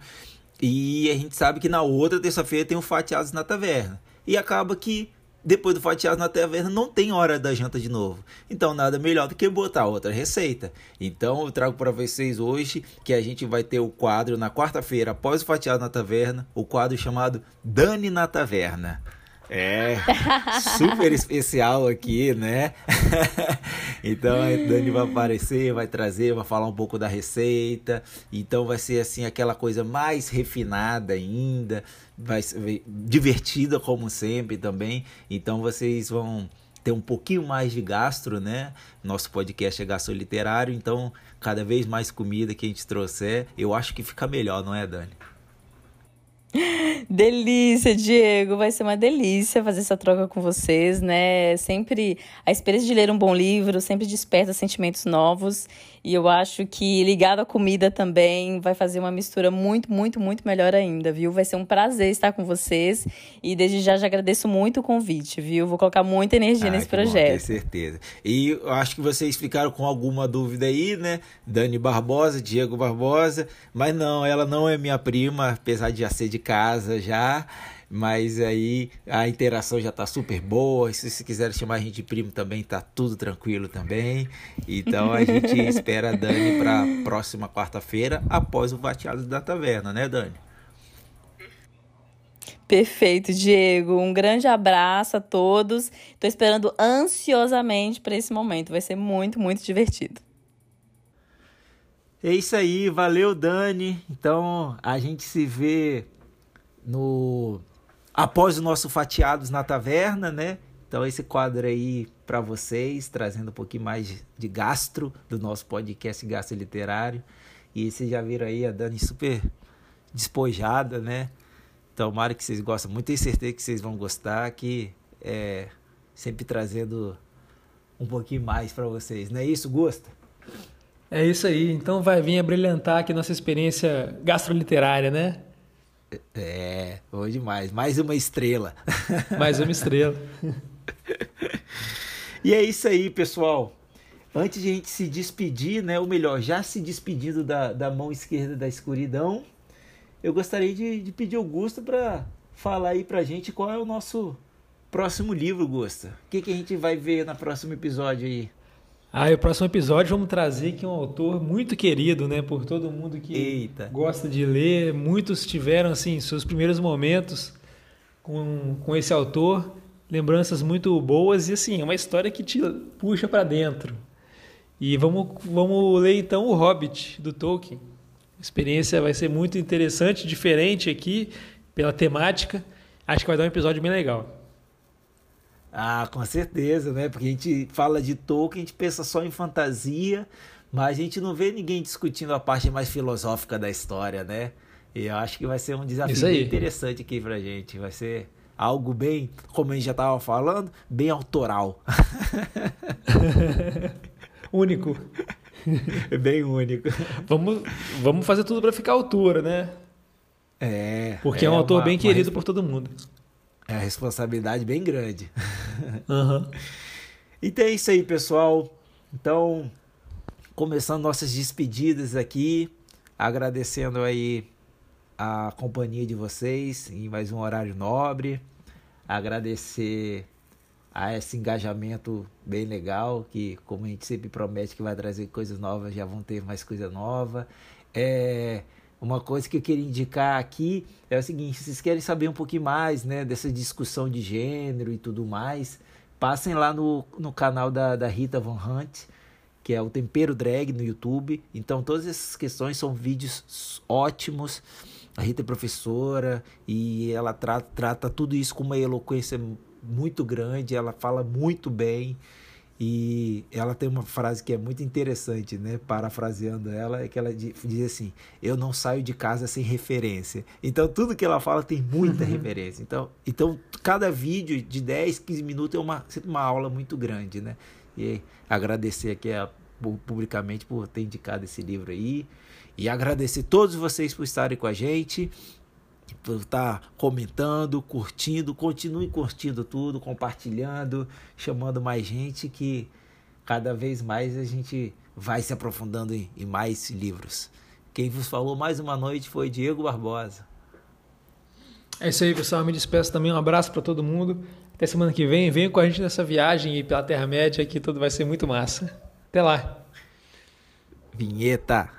E a gente sabe que na outra terça-feira tem o Fatiados na Taverna e acaba que depois do fatiado na taverna não tem hora da janta de novo. Então nada melhor do que botar outra receita. Então eu trago para vocês hoje que a gente vai ter o quadro na quarta-feira após o fatiado na taverna, o quadro chamado Dani na Taverna. É, super especial aqui, né? *laughs* então a Dani vai aparecer, vai trazer, vai falar um pouco da receita. Então vai ser assim aquela coisa mais refinada ainda, vai ser divertida como sempre também. Então vocês vão ter um pouquinho mais de gastro, né? Nosso podcast é gastro literário, então cada vez mais comida que a gente trouxer, eu acho que fica melhor, não é, Dani? *laughs* Delícia, Diego. Vai ser uma delícia fazer essa troca com vocês, né? Sempre a experiência de ler um bom livro sempre desperta sentimentos novos. E eu acho que ligado à comida também vai fazer uma mistura muito, muito, muito melhor ainda, viu? Vai ser um prazer estar com vocês. E desde já já agradeço muito o convite, viu? Vou colocar muita energia ah, nesse projeto. Com certeza. E eu acho que vocês ficaram com alguma dúvida aí, né? Dani Barbosa, Diego Barbosa. Mas não, ela não é minha prima, apesar de já ser de casa já mas aí a interação já tá super boa. Se quiserem chamar a gente de primo também, tá tudo tranquilo também. Então a gente *laughs* espera a Dani para próxima quarta-feira, após o Vateado da Taverna, né, Dani? Perfeito, Diego. Um grande abraço a todos. Estou esperando ansiosamente para esse momento. Vai ser muito, muito divertido. É isso aí, valeu, Dani. Então a gente se vê no após o nosso Fatiados na Taverna, né? Então esse quadro aí para vocês, trazendo um pouquinho mais de gastro do nosso podcast Gastro Literário. E vocês já viram aí a Dani super despojada, né? Tomara que vocês gostem muito, tenho certeza que vocês vão gostar, que é sempre trazendo um pouquinho mais para vocês. Não é isso, Gosta? É isso aí. Então vai vir a brilhantar aqui nossa experiência gastroliterária, né? É, bom demais. Mais uma estrela. *laughs* Mais uma estrela. e é isso aí, pessoal. Antes de a gente se despedir, né? Ou melhor, já se despedindo da, da mão esquerda da escuridão, eu gostaria de, de pedir ao Gusto para falar aí pra gente qual é o nosso próximo livro, Gusta. O que, que a gente vai ver no próximo episódio aí? Ah, e o próximo episódio vamos trazer aqui um autor muito querido, né, por todo mundo que Eita. gosta de ler. Muitos tiveram assim seus primeiros momentos com, com esse autor, lembranças muito boas e assim, é uma história que te puxa para dentro. E vamos vamos ler então o Hobbit do Tolkien. A experiência vai ser muito interessante, diferente aqui pela temática. Acho que vai dar um episódio bem legal. Ah, com certeza, né? Porque a gente fala de Tolkien, a gente pensa só em fantasia, mas a gente não vê ninguém discutindo a parte mais filosófica da história, né? E eu acho que vai ser um desafio bem interessante aqui pra gente. Vai ser algo bem, como a gente já estava falando, bem autoral. *laughs* único. *laughs* bem único. Vamos, vamos fazer tudo para ficar à altura, né? É. Porque é, é um autor uma, bem querido por todo mundo. É a responsabilidade bem grande. Uhum. então é isso aí, pessoal. Então, começando nossas despedidas aqui, agradecendo aí a companhia de vocês em mais um horário nobre. Agradecer a esse engajamento bem legal, que como a gente sempre promete que vai trazer coisas novas, já vão ter mais coisa nova. É, uma coisa que eu queria indicar aqui é o seguinte: se vocês querem saber um pouquinho mais né, dessa discussão de gênero e tudo mais, passem lá no, no canal da, da Rita Von Hunt, que é o Tempero Drag no YouTube. Então, todas essas questões são vídeos ótimos. A Rita é professora e ela tra trata tudo isso com uma eloquência muito grande, ela fala muito bem. E ela tem uma frase que é muito interessante, né? Parafraseando ela, é que ela diz assim: Eu não saio de casa sem referência. Então, tudo que ela fala tem muita uhum. referência. Então, então, cada vídeo de 10, 15 minutos é uma, uma aula muito grande, né? E agradecer aqui a, publicamente por ter indicado esse livro aí. E agradecer todos vocês por estarem com a gente tá comentando, curtindo, continue curtindo tudo, compartilhando, chamando mais gente que cada vez mais a gente vai se aprofundando em, em mais livros. Quem vos falou mais uma noite foi Diego Barbosa. É isso aí, pessoal. Me despeço também. Um abraço para todo mundo. Até semana que vem. Venham com a gente nessa viagem pela Terra-média, que tudo vai ser muito massa. Até lá. Vinheta.